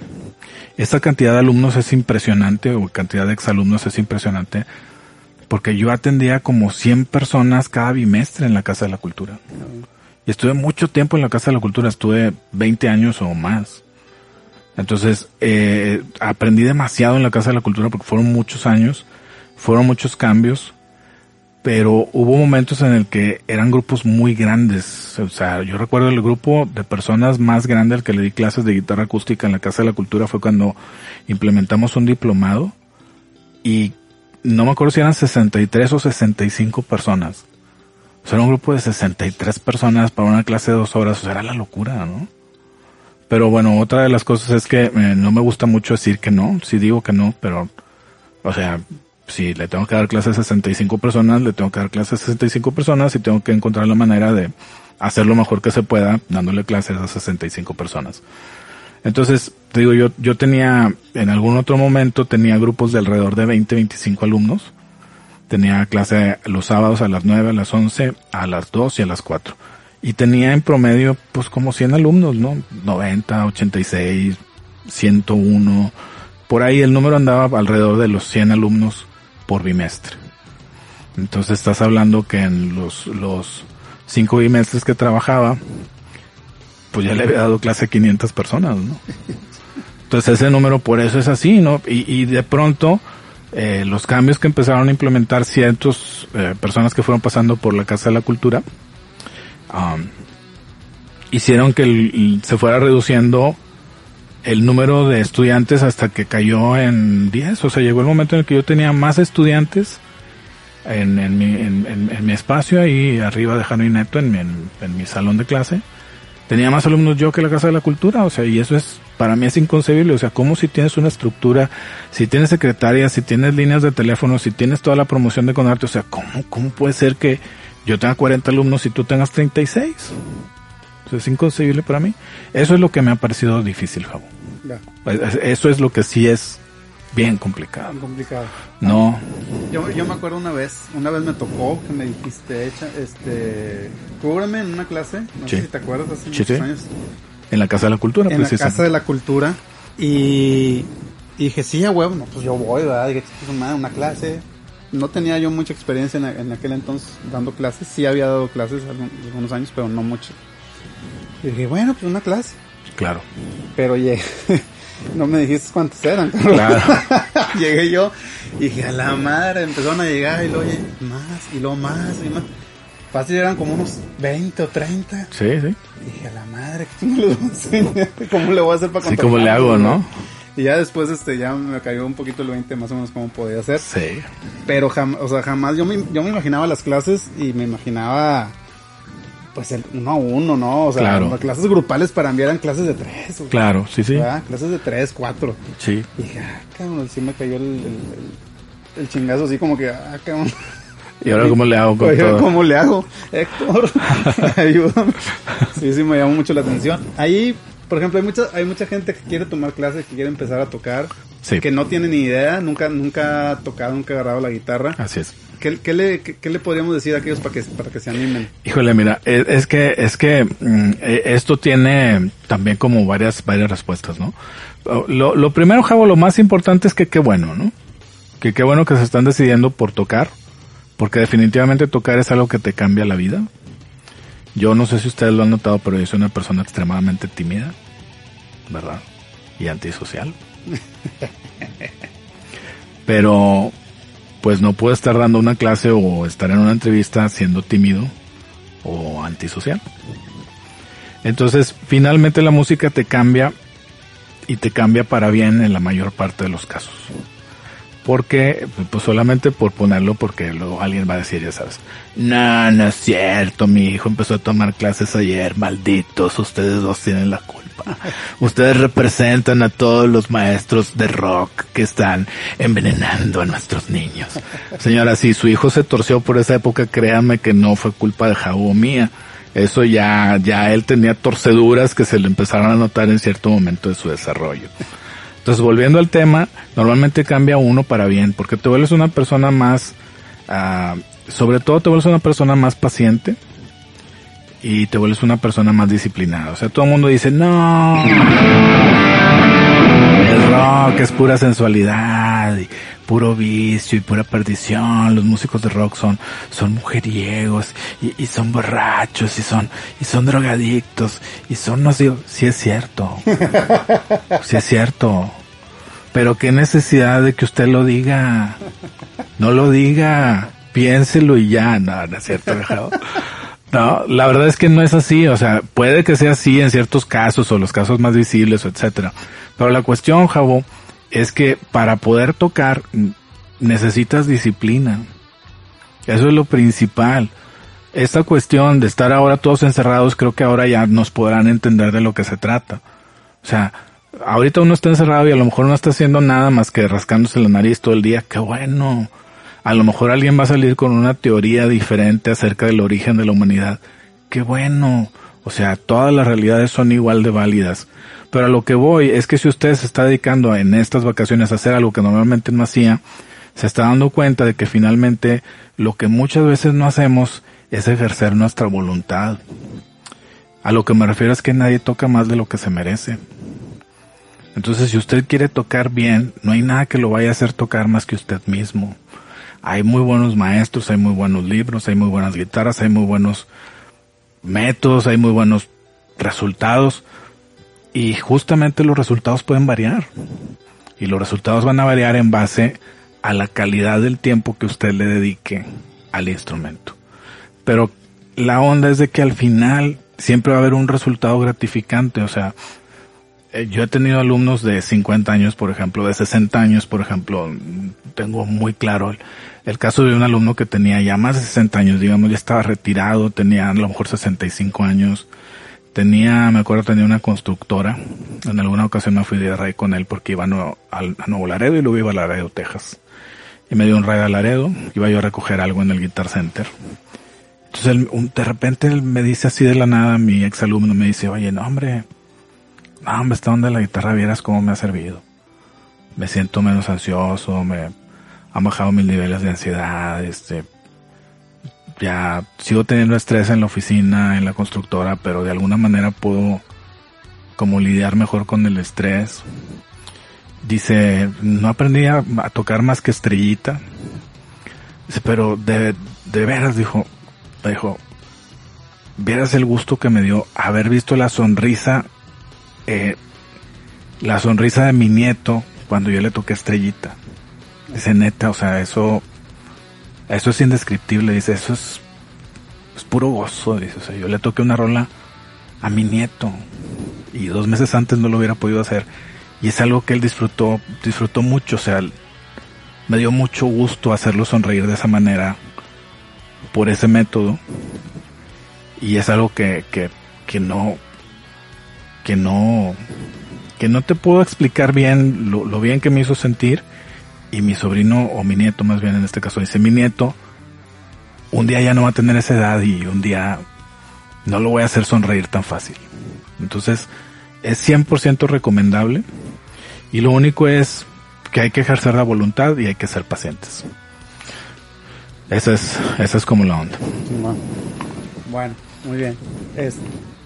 esta cantidad de alumnos es impresionante, o cantidad de exalumnos es impresionante, porque yo atendía como 100 personas cada bimestre en la Casa de la Cultura. Y estuve mucho tiempo en la Casa de la Cultura, estuve 20 años o más. Entonces, eh, aprendí demasiado en la Casa de la Cultura porque fueron muchos años, fueron muchos cambios, pero hubo momentos en el que eran grupos muy grandes. O sea, yo recuerdo el grupo de personas más grande al que le di clases de guitarra acústica en la Casa de la Cultura fue cuando implementamos un diplomado y no me acuerdo si eran 63 o 65 personas. O sea, era un grupo de 63 personas para una clase de dos horas. O sea, era la locura, ¿no? Pero bueno, otra de las cosas es que eh, no me gusta mucho decir que no. Sí digo que no, pero, o sea, si le tengo que dar clases a 65 personas, le tengo que dar clases a 65 personas y tengo que encontrar la manera de hacer lo mejor que se pueda dándole clases a 65 personas. Entonces, te digo, yo, yo tenía, en algún otro momento tenía grupos de alrededor de 20, 25 alumnos. Tenía clase los sábados a las 9, a las 11, a las 2 y a las 4. Y tenía en promedio, pues como 100 alumnos, ¿no? 90, 86, 101. Por ahí el número andaba alrededor de los 100 alumnos por bimestre. Entonces estás hablando que en los, los cinco bimestres que trabajaba, pues ya le había dado clase a 500 personas, ¿no? Entonces ese número por eso es así, ¿no? Y, de pronto eh, los cambios que empezaron a implementar cientos eh, personas que fueron pasando por la Casa de la Cultura um, hicieron que se fuera reduciendo el número de estudiantes hasta que cayó en 10. O sea, llegó el momento en el que yo tenía más estudiantes en, en, mi, en, mi espacio ahí arriba de Jano Neto, en mi, en mi salón de clase tenía más alumnos yo que la Casa de la Cultura, o sea, y eso es, para mí es inconcebible, o sea, como si tienes una estructura, si tienes secretaria, si tienes líneas de teléfono, si tienes toda la promoción de Conarte, o sea, ¿cómo, cómo puede ser que yo tenga 40 alumnos y tú tengas 36? O sea, es inconcebible para mí. Eso es lo que me ha parecido difícil, Javo. Eso es lo que sí es bien complicado. Bien complicado. No. Yo, yo me acuerdo una vez, una vez me tocó que me dijiste, echa, este, cúbreme en una clase, no sé si te acuerdas, hace muchos años. En la Casa de la Cultura, En la Casa de la Cultura. Y, dije, sí, a huevo, no, pues yo voy, ¿verdad? Dije, pues, una, una clase. No tenía yo mucha experiencia en, en, aquel entonces dando clases. Sí había dado clases algunos años, pero no mucho. Y dije, bueno, pues una clase. Claro. Pero llegué, [LAUGHS] no me dijiste cuántos eran. Claro. [LAUGHS] Llegué yo y dije, a la madre, empezaron a llegar y luego más, y luego más, y más. Fácil eran como unos 20 o 30. Sí, sí. Y dije, a la madre, ¿cómo le voy a enseñar? [LAUGHS] ¿Cómo le voy a hacer para Sí, ¿cómo le hago, no? Y ya después este ya me cayó un poquito el 20 más o menos cómo podía hacer. Sí. Pero jamás, o sea, jamás yo me, yo me imaginaba las clases y me imaginaba pues el uno a uno, ¿no? O sea, las clases grupales para mí eran clases de tres. claro, sí, sí. Clases de tres, cuatro. Sí. Y dije, ah, cabrón, sí me cayó el, el, el, chingazo así como que, ah, cabrón. ¿Y ahora cómo le hago con [LAUGHS] todo? ¿Cómo le hago? Héctor, [LAUGHS] ayúdame. Sí, sí, me llamó mucho la atención. Ahí, por ejemplo, hay mucha, hay mucha gente que quiere tomar clases, que quiere empezar a tocar, sí. que no tiene ni idea, nunca, nunca ha tocado, nunca ha agarrado la guitarra. Así es. ¿Qué, qué, le, qué, le podríamos decir a aquellos para que, para que se animen? Híjole, mira, es, que, es que mm, e, esto tiene también como varias, varias respuestas, ¿no? Lo, lo primero, Javo, lo más importante es que qué bueno, ¿no? Que qué bueno que se están decidiendo por tocar, porque definitivamente tocar es algo que te cambia la vida. Yo no sé si ustedes lo han notado, pero yo soy una persona extremadamente tímida, ¿verdad? Y antisocial. [LAUGHS] pero pues no puedo estar dando una clase o estar en una entrevista siendo tímido o antisocial. Entonces, finalmente la música te cambia y te cambia para bien en la mayor parte de los casos. porque, pues solamente por ponerlo porque luego alguien va a decir, ya sabes, no, no es cierto, mi hijo empezó a tomar clases ayer, malditos, ustedes dos tienen la culpa. [LAUGHS] Ustedes representan a todos los maestros de rock que están envenenando a nuestros niños. Señora, si su hijo se torció por esa época, créame que no fue culpa de Jabo mía. Eso ya, ya él tenía torceduras que se le empezaron a notar en cierto momento de su desarrollo. Entonces, volviendo al tema, normalmente cambia uno para bien, porque te vuelves una persona más, ah, sobre todo te vuelves una persona más paciente y te vuelves una persona más disciplinada. O sea, todo el mundo dice, no, el rock es pura sensualidad puro vicio y pura perdición. Los músicos de rock son, son mujeriegos y, son borrachos y son, y son drogadictos y son, no sé, sí es cierto. Sí es cierto. Pero qué necesidad de que usted lo diga. No lo diga. Piénselo y ya. No, no es cierto, dejado. No, la verdad es que no es así, o sea, puede que sea así en ciertos casos o los casos más visibles o etcétera. Pero la cuestión, Javo, es que para poder tocar necesitas disciplina. Eso es lo principal. Esta cuestión de estar ahora todos encerrados, creo que ahora ya nos podrán entender de lo que se trata. O sea, ahorita uno está encerrado y a lo mejor no está haciendo nada más que rascándose la nariz todo el día. Qué bueno a lo mejor alguien va a salir con una teoría diferente acerca del origen de la humanidad. Qué bueno. O sea, todas las realidades son igual de válidas. Pero a lo que voy es que si usted se está dedicando en estas vacaciones a hacer algo que normalmente no hacía, se está dando cuenta de que finalmente lo que muchas veces no hacemos es ejercer nuestra voluntad. A lo que me refiero es que nadie toca más de lo que se merece. Entonces, si usted quiere tocar bien, no hay nada que lo vaya a hacer tocar más que usted mismo hay muy buenos maestros, hay muy buenos libros, hay muy buenas guitarras, hay muy buenos métodos, hay muy buenos resultados. Y justamente los resultados pueden variar. Y los resultados van a variar en base a la calidad del tiempo que usted le dedique al instrumento. Pero la onda es de que al final siempre va a haber un resultado gratificante, o sea, eh, yo he tenido alumnos de 50 años, por ejemplo, de 60 años, por ejemplo, tengo muy claro el, caso de un alumno que tenía ya más de 60 años, digamos, ya estaba retirado, tenía a lo mejor 65 años, tenía, me acuerdo, tenía una constructora, en alguna ocasión me fui de rey con él porque iba a, Nuevo, Laredo y luego iba a Laredo, Texas. Y me dio un raid a Laredo, iba yo a recoger algo en el Guitar Center. Entonces, de repente él me dice así de la nada, mi ex alumno me dice, oye, no hombre, no hombre, esta onda la guitarra vieras cómo me ha servido. Me siento menos ansioso, me han bajado mis niveles de ansiedad, este, ya sigo teniendo estrés en la oficina, en la constructora, pero de alguna manera puedo como lidiar mejor con el estrés. Dice, no aprendí a, tocar más que estrellita. Dice, pero de, de veras, dijo, dijo, vieras el gusto que me dio haber visto la sonrisa, eh, la sonrisa de mi nieto cuando yo le toqué estrellita. Dice, neta, o sea, eso, eso es indescriptible, dice, eso es, puro gozo, dice, o sea, yo le toqué una rola a mi nieto y dos meses antes no lo hubiera podido hacer. Y es algo que él disfrutó, disfrutó mucho, o sea, me dio mucho gusto hacerlo sonreír de esa manera por ese método. Y es algo que, que, que no, que no, que no te puedo explicar bien lo bien que me hizo sentir y mi sobrino, o mi nieto más bien en este caso, dice mi nieto, un día ya no va a tener esa edad y un día no lo voy a hacer sonreír tan fácil. Entonces, es 100% recomendable y lo único es que hay que ejercer la voluntad y hay que ser pacientes. Esa es, esa es como la onda. Bueno, muy bien. Es,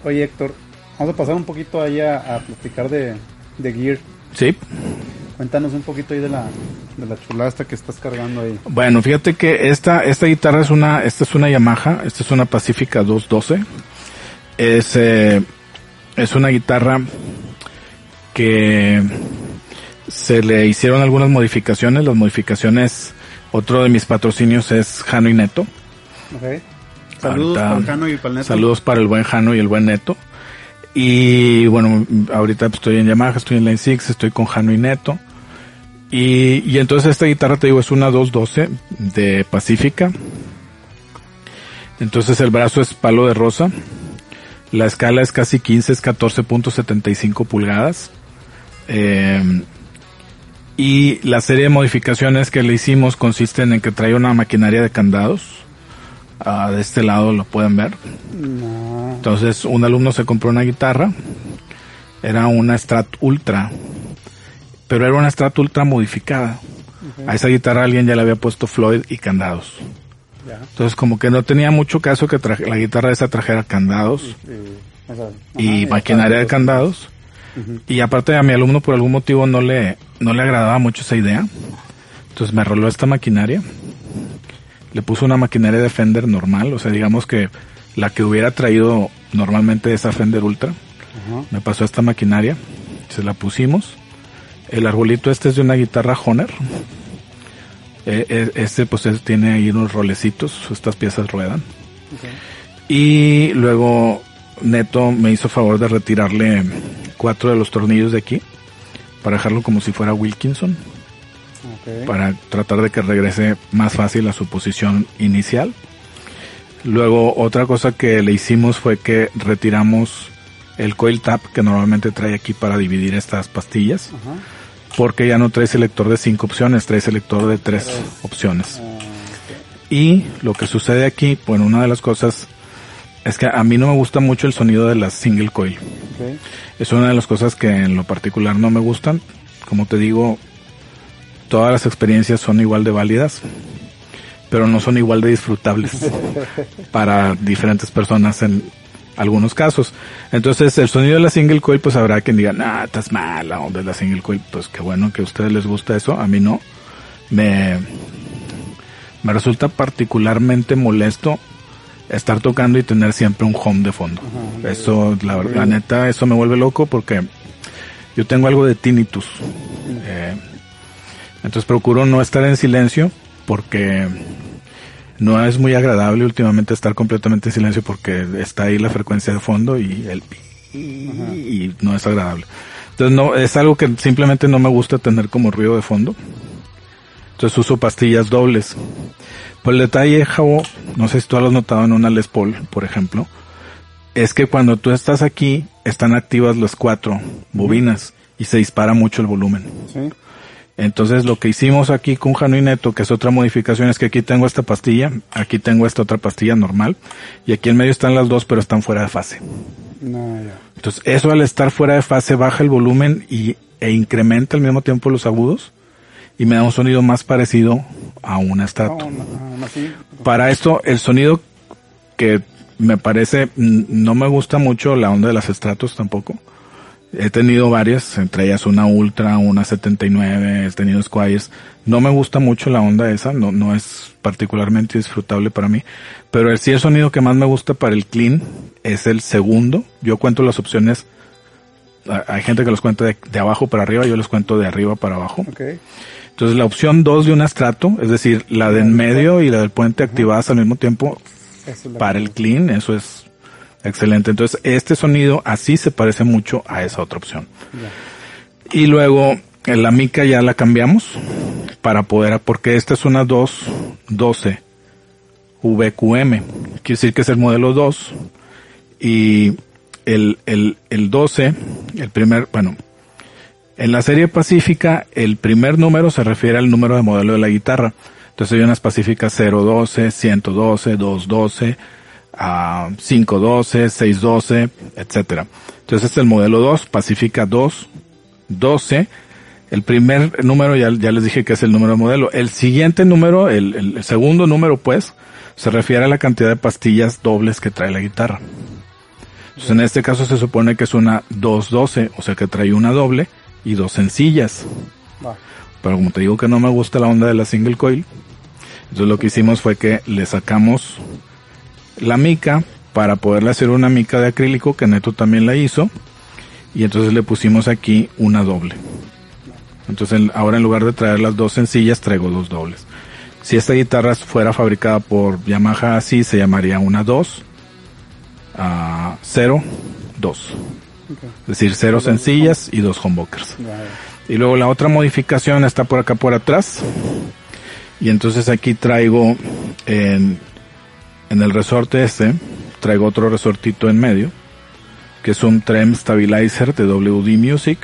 oye Héctor, vamos a pasar un poquito ahí a, platicar de, de Gear. Sí. Cuéntanos un poquito ahí de la, de la chulada que estás cargando ahí. Bueno, fíjate que esta, esta guitarra es una, esta es una Yamaha, esta es una Pacifica 212. Es, eh, es una guitarra que se le hicieron algunas modificaciones. Las modificaciones, otro de mis patrocinios es Jano y Neto. Saludos para Jano y para el Neto. Saludos para el buen Jano y el buen Neto. Y bueno, ahorita estoy en Yamaha, estoy en Line 6, estoy con Jano y Neto. Y, y entonces esta guitarra, te digo, es una 212 de Pacífica. Entonces el brazo es palo de rosa. La escala es casi 15, es 14.75 pulgadas. Eh, y la serie de modificaciones que le hicimos consisten en que trae una maquinaria de candados. Ah, de este lado lo pueden ver. No. Entonces un alumno se compró una guitarra. Era una Strat Ultra. Pero era una Strat Ultra modificada. A esa guitarra alguien ya le había puesto Floyd y candados. Ya. Entonces como que no tenía mucho caso que traje- la guitarra esa trajera candados Y, maquinaria de candados. Y aparte a mi alumno por algún motivo no le, no le agradaba mucho esa idea. Entonces me roló esta maquinaria. Le puso una maquinaria de Fender normal, o sea, digamos que la que hubiera traído normalmente esa Fender Ultra. Me pasó esta maquinaria, se la pusimos. El arbolito este es de una guitarra Honer. Eh, eh, este pues es- tiene ahí unos rolecitos, estas piezas ruedan. Y luego Neto me hizo favor de retirarle cuatro de los tornillos de aquí para dejarlo como si fuera Wilkinson, Para tratar de que regrese más fácil a su posición inicial. Luego otra cosa que le hicimos fue que retiramos el coil tap que normalmente trae aquí para dividir estas pastillas, porque ya no trae selector de cinco opciones, trae selector de tres opciones. Ah, Y lo que sucede aquí, bueno, una de las cosas es que a mí no me gusta mucho el sonido de las single coil. Es una de las cosas que en lo particular no me gustan. Como te digo, todas las experiencias son igual de válidas, pero no son igual de disfrutables [LAUGHS] para diferentes personas en algunos casos. Entonces, el sonido de la single coil, pues habrá quien diga, nah, estás mala onda de la single coil. Pues qué bueno que a ustedes les gusta eso, a mí no. Me, me resulta particularmente molesto estar tocando y tener siempre un home de fondo. Ajá. Eso, la, verdad, neta, eso me vuelve loco porque yo tengo algo de tinnitus. Eh, entonces procuro no estar en silencio porque no es muy agradable últimamente estar completamente en silencio porque está ahí la frecuencia de fondo y el pi- y no es agradable. Entonces no, es algo que simplemente no me gusta tener como ruido de fondo. Entonces uso pastillas dobles. Pues el detalle, Javo, no sé si tú lo has notado en una Les Paul, por ejemplo, es que cuando tú estás aquí, están activas las cuatro bobinas y se dispara mucho el volumen. Sí. Entonces lo que hicimos aquí con Jano y Neto, que es otra modificación, es que aquí tengo esta pastilla, aquí tengo esta otra pastilla normal, y aquí en medio están las dos, pero están fuera de fase. No, ya. Entonces eso al estar fuera de fase baja el volumen y, e incrementa al mismo tiempo los agudos, y me da un sonido más parecido a una ah, no, sí. Para esto, el sonido que me parece, no me gusta mucho la onda de las estratos tampoco. He tenido varias, entre ellas una Ultra, una 79, he tenido Squires. No me gusta mucho la onda esa, no, no es particularmente disfrutable para mí. Pero el, sí el sonido que más me gusta para el clean es el segundo. Yo cuento las opciones, hay gente que los cuenta de, de abajo para arriba, yo les cuento de arriba para abajo. Ok. Entonces la opción 2 de un estrato, es decir, la de en medio y la del puente activadas al mismo tiempo para el clean, eso es excelente. Entonces este sonido así se parece mucho a esa otra opción. Ya. Y luego en la mica ya la cambiamos para poder, porque esta es una 212 VQM, quiere decir que es el modelo 2 y el, el, el 12, el primer, bueno, en la serie pacífica el primer número se refiere al número de modelo de la guitarra. Entonces hay unas pacíficas 012, 112, 212, a 512, 612, etcétera. Entonces este es el modelo 2, Pacífica 2, 12. El primer número ya, ya les dije que es el número de modelo. El siguiente número, el, el- segundo número pues, se refiere a la cantidad de pastillas dobles que trae la guitarra. Entonces en este caso se supone que es una 212, o sea que trae una doble y dos sencillas. Pero como te digo que no me gusta la onda de la single coil, entonces lo que hicimos fue que le sacamos la mica para poderle hacer una mica de acrílico que Neto también la hizo y entonces le pusimos aquí una doble. Entonces en- ahora en lugar de traer las dos sencillas traigo dos dobles. Si esta guitarra fuera fabricada por Yamaha así se llamaría una 2 a 0 2. Ok. Es decir, cero sencillas y dos humbuckers. Y luego la otra modificación está por acá por atrás. Y entonces aquí traigo en, en el resorte este, traigo otro resortito en medio, que es un Trem Stabilizer de WD Music.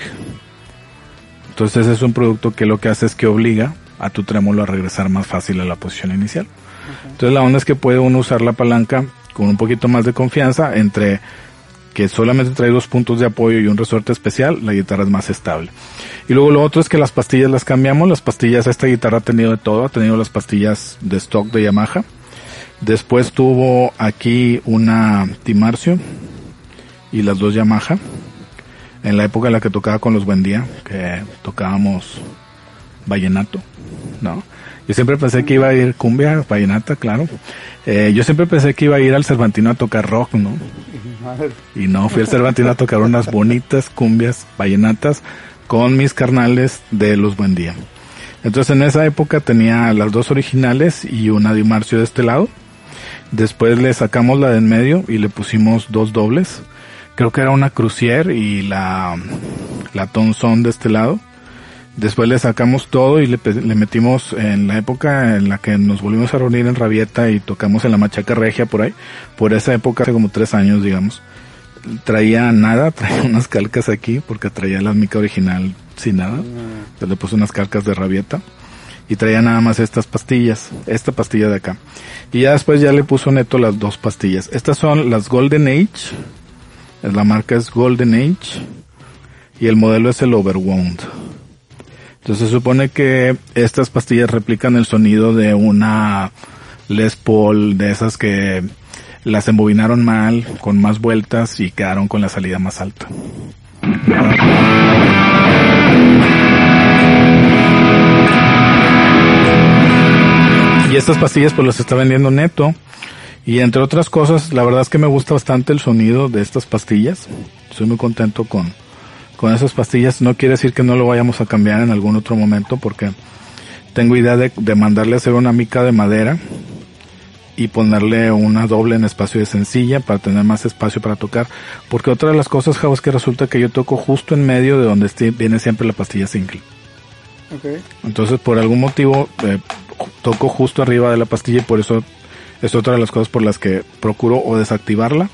Entonces es un producto que lo que hace es que obliga a tu trémolo a regresar más fácil a la posición inicial. Entonces la onda es que puede uno usar la palanca con un poquito más de confianza entre que solamente trae dos puntos de apoyo y un resorte especial, la guitarra es más estable. Y luego lo otro es que las pastillas las cambiamos, las pastillas, esta guitarra ha tenido de todo, ha tenido las pastillas de stock de Yamaha. Después tuvo aquí una Timarcio y las dos Yamaha. En la época en la que tocaba con los Buen Día, que tocábamos vallenato, ¿no? Yo siempre pensé que iba a ir cumbia, vallenata, claro. Eh, yo siempre pensé que iba a ir al Cervantino a tocar rock, ¿no? Y no, fui al Cervantino a tocar unas bonitas cumbias vallenatas con mis carnales de los Buen Día. Entonces en esa época tenía las dos originales y una de Marcio de este lado. Después le sacamos la de en medio y le pusimos dos dobles. Creo que era una Crucier y la, la de este lado. Después le sacamos todo y le, le, metimos en la época en la que nos volvimos a reunir en Rabieta y tocamos en la Machaca Regia por ahí. Por esa época, hace como tres años, digamos. Traía nada, [LAUGHS] traía unas calcas aquí porque traía la mica original sin nada. Entonces le puse unas calcas de Rabieta. Y traía nada más estas pastillas, esta pastilla de acá. Y ya después ya le puso neto las dos pastillas. Estas son las Golden Age. La marca es Golden Age. Y el modelo es el Overwound. Entonces se supone que estas pastillas replican el sonido de una Les Paul, de esas que las embobinaron mal, con más vueltas y quedaron con la salida más alta. Estas pastillas pues las está vendiendo neto. Y entre otras cosas, la verdad es que me gusta bastante el sonido de estas pastillas. Estoy muy contento con, con esas pastillas. No quiere decir que no lo vayamos a cambiar en algún otro momento porque tengo idea de, de mandarle a hacer una mica de madera y ponerle una doble en espacio de sencilla para tener más espacio para tocar. Porque otra de las cosas, Javo, es que resulta que yo toco justo en medio de donde viene siempre la pastilla single. Okay. Entonces, por algún motivo, eh, toco justo arriba de la pastilla y por eso es otra de las cosas por las que procuro o desactivarla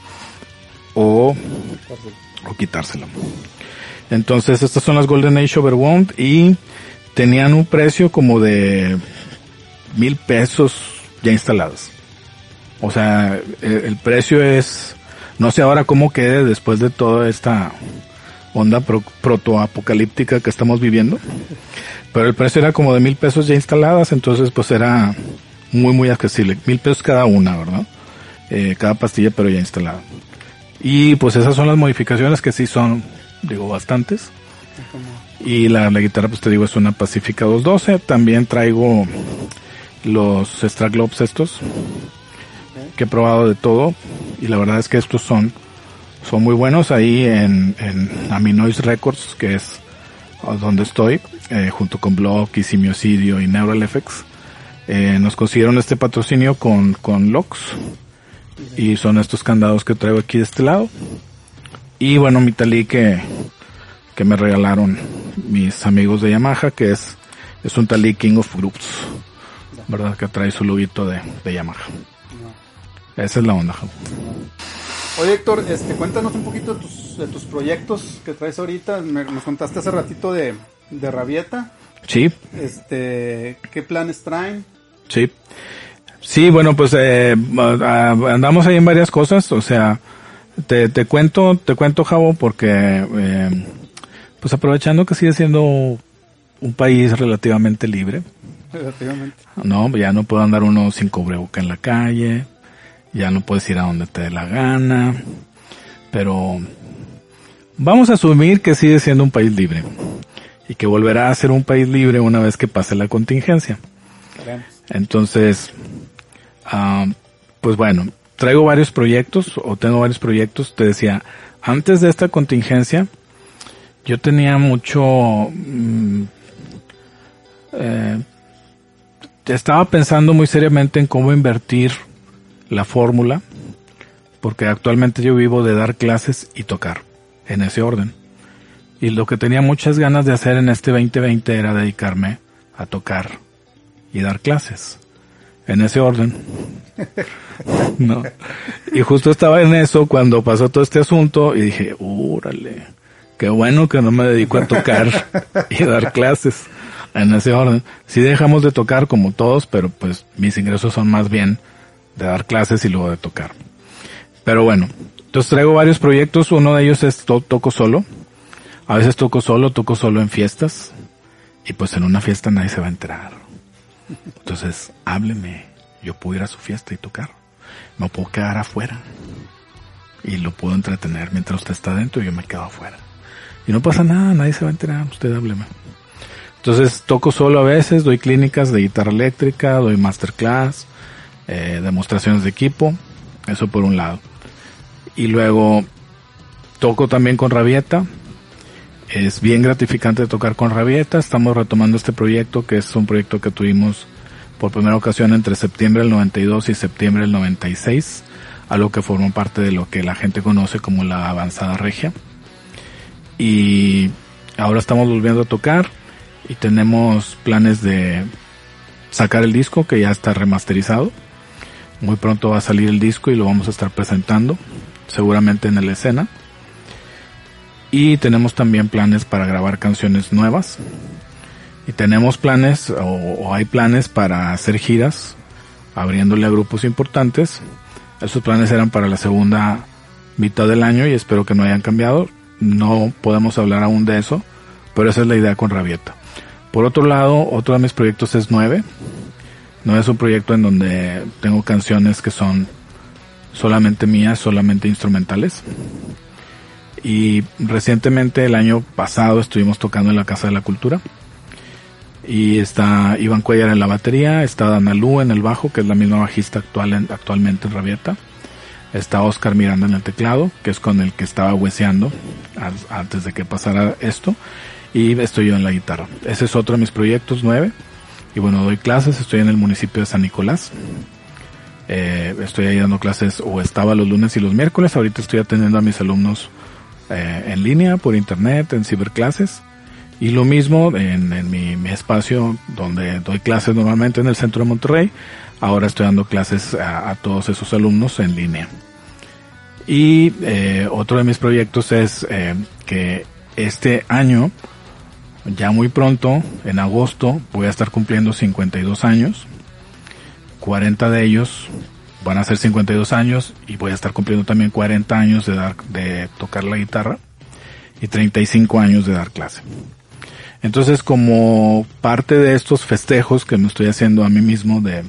o, o quitársela. Entonces estas son las Golden Age Overwound y tenían un precio como de mil pesos ya instaladas. O sea, el, el precio es, no sé ahora cómo quede después de toda esta onda pro, protoapocalíptica que estamos viviendo. Pero el precio era como de mil pesos ya instaladas, entonces pues era muy muy accesible. Mil pesos cada una, ¿verdad? Eh, cada pastilla pero ya instalada. Y pues esas son las modificaciones que sí son digo, bastantes. Y la, la, guitarra, pues te digo, es una Pacifica 212. También traigo los Straglobes estos, que he probado de todo. Y la verdad es que estos son, son muy buenos ahí en, en Aminoise Records, que es donde estoy, eh, junto con Block y Simiosidio y Neural Effects. Eh, nos consiguieron este patrocinio con, con Locks. Y son estos candados que traigo aquí de este lado. Y bueno, mi talí que, que me regalaron mis amigos de Yamaha, que es, es un talí King of Groups, ¿verdad? Que trae su loguito de, de Yamaha. Esa es la onda. Oye Héctor, este, cuéntanos un poquito de tus, de tus proyectos que traes ahorita. Me, nos contaste hace ratito de, de Rabieta. Sí. Este, ¿qué planes traen? Sí. Sí, bueno, pues eh, andamos ahí en varias cosas, o sea, te, te cuento, te cuento, Javo, porque, eh, pues aprovechando que sigue siendo un país relativamente libre. Relativamente. No, ya no puedo andar uno sin cubreboca en la calle, ya no puedes ir a donde te dé la gana, pero vamos a asumir que sigue siendo un país libre y que volverá a ser un país libre una vez que pase la contingencia. Entonces, uh, pues bueno, traigo varios proyectos o tengo varios proyectos. Te decía, antes de esta contingencia, yo tenía mucho, mmm, eh, estaba pensando muy seriamente en cómo invertir la fórmula, porque actualmente yo vivo de dar clases y tocar, en ese orden. Y lo que tenía muchas ganas de hacer en este 2020 era dedicarme a tocar y dar clases. En ese orden. [LAUGHS] Y justo estaba en eso cuando pasó todo este asunto y dije, órale, qué bueno que no me dedico a tocar y dar clases en ese orden. Sí dejamos de tocar como todos, pero pues mis ingresos son más bien de dar clases y luego de tocar. Pero bueno, entonces traigo varios proyectos, uno de ellos es toco solo. A veces toco solo, toco solo en fiestas. Y pues en una fiesta nadie se va a enterar. Entonces, hábleme. Yo puedo ir a su fiesta y tocar. Me puedo quedar afuera. Y lo puedo entretener mientras usted está dentro y yo me quedo afuera. Y no pasa nada, nadie se va a enterar. Usted hábleme. Entonces toco solo a veces, doy clínicas de guitarra eléctrica, doy masterclass, eh, demostraciones de equipo. Eso por un lado. Y luego toco también con Rabieta, es bien gratificante tocar con Rabieta. Estamos retomando este proyecto, que es un proyecto que tuvimos por primera ocasión entre septiembre del 92 y septiembre del 96, algo que formó parte de lo que la gente conoce como la avanzada regia. Y ahora estamos volviendo a tocar y tenemos planes de sacar el disco que ya está remasterizado. Muy pronto va a salir el disco y lo vamos a estar presentando, seguramente en la escena. Y tenemos también planes para grabar canciones nuevas. Y tenemos planes, o, hay planes para hacer giras, abriéndole a grupos importantes. Esos planes eran para la segunda mitad del año y espero que no hayan cambiado. No podemos hablar aún de eso, pero esa es la idea con Rabieta. Por otro lado, otro de mis proyectos es 9. No es un proyecto en donde tengo canciones que son solamente mías, solamente instrumentales. Y recientemente, el año pasado, estuvimos tocando en la Casa de la Cultura. Y está Iván Cuellar en la batería, está Danalú en el bajo, que es la misma bajista actual actualmente en Rabieta. Está Oscar Miranda en el teclado, que es con el que estaba hueseando antes de que pasara esto. Y estoy yo en la guitarra. Ese es otro de mis proyectos, nueve. Y bueno, doy clases, estoy en el municipio de San Nicolás. Eh, estoy ahí dando clases, o estaba los lunes y los miércoles. Ahorita estoy atendiendo a mis alumnos eh, en línea, por internet, en ciberclases. Y lo mismo en, mi, espacio donde doy clases normalmente en el centro de Monterrey. Ahora estoy dando clases a, todos esos alumnos en línea. Y eh, otro de mis proyectos es que este año, ya muy pronto, en agosto, voy a estar cumpliendo 52 años. 40 de ellos van a ser 52 años y voy a estar cumpliendo también 40 años de dar, de tocar la guitarra y 35 años de dar clase. Entonces, como parte de estos festejos que me estoy haciendo a mí mismo de,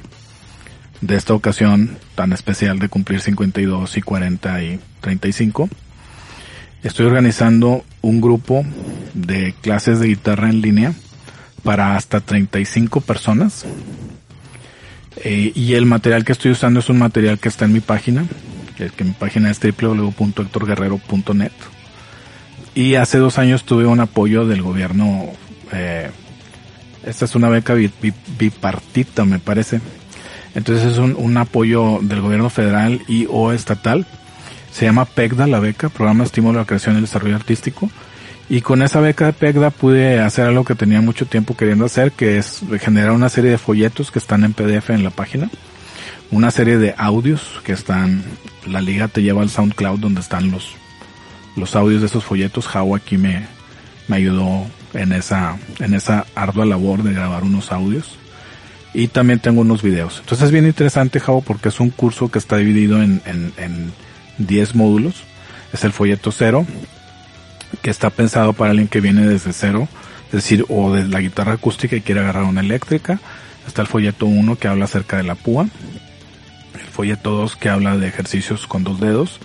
de esta ocasión tan especial de cumplir 52 y 40 y 35, estoy organizando un grupo de clases de guitarra en línea para hasta 35 personas eh, y el material que estoy usando es un material que está en mi página, que, mi página es www.hectorguerrero.net. Y hace dos años tuve un apoyo del gobierno, eh, esta es una beca bipartita me parece. Entonces es un, un, apoyo del gobierno federal y o estatal. Se llama PECDA la beca, Programa de Estímulo a la Creación y el Desarrollo Artístico. Y con esa beca de PECDA pude hacer algo que tenía mucho tiempo queriendo hacer, que es generar una serie de folletos que están en PDF en la página, una serie de audios que están, la liga te lleva al SoundCloud donde están los, los audios de esos folletos. Jao aquí me, me ayudó en esa, en esa ardua labor de grabar unos audios. Y también tengo unos videos. Entonces es bien interesante, Jao, porque es un curso que está dividido en 10 módulos. Es el folleto cero, que está pensado para alguien que viene desde cero, es decir, o de la guitarra acústica y quiere agarrar una eléctrica. Está el folleto 1 que habla acerca de la púa, el folleto 2 que habla de ejercicios con dos dedos,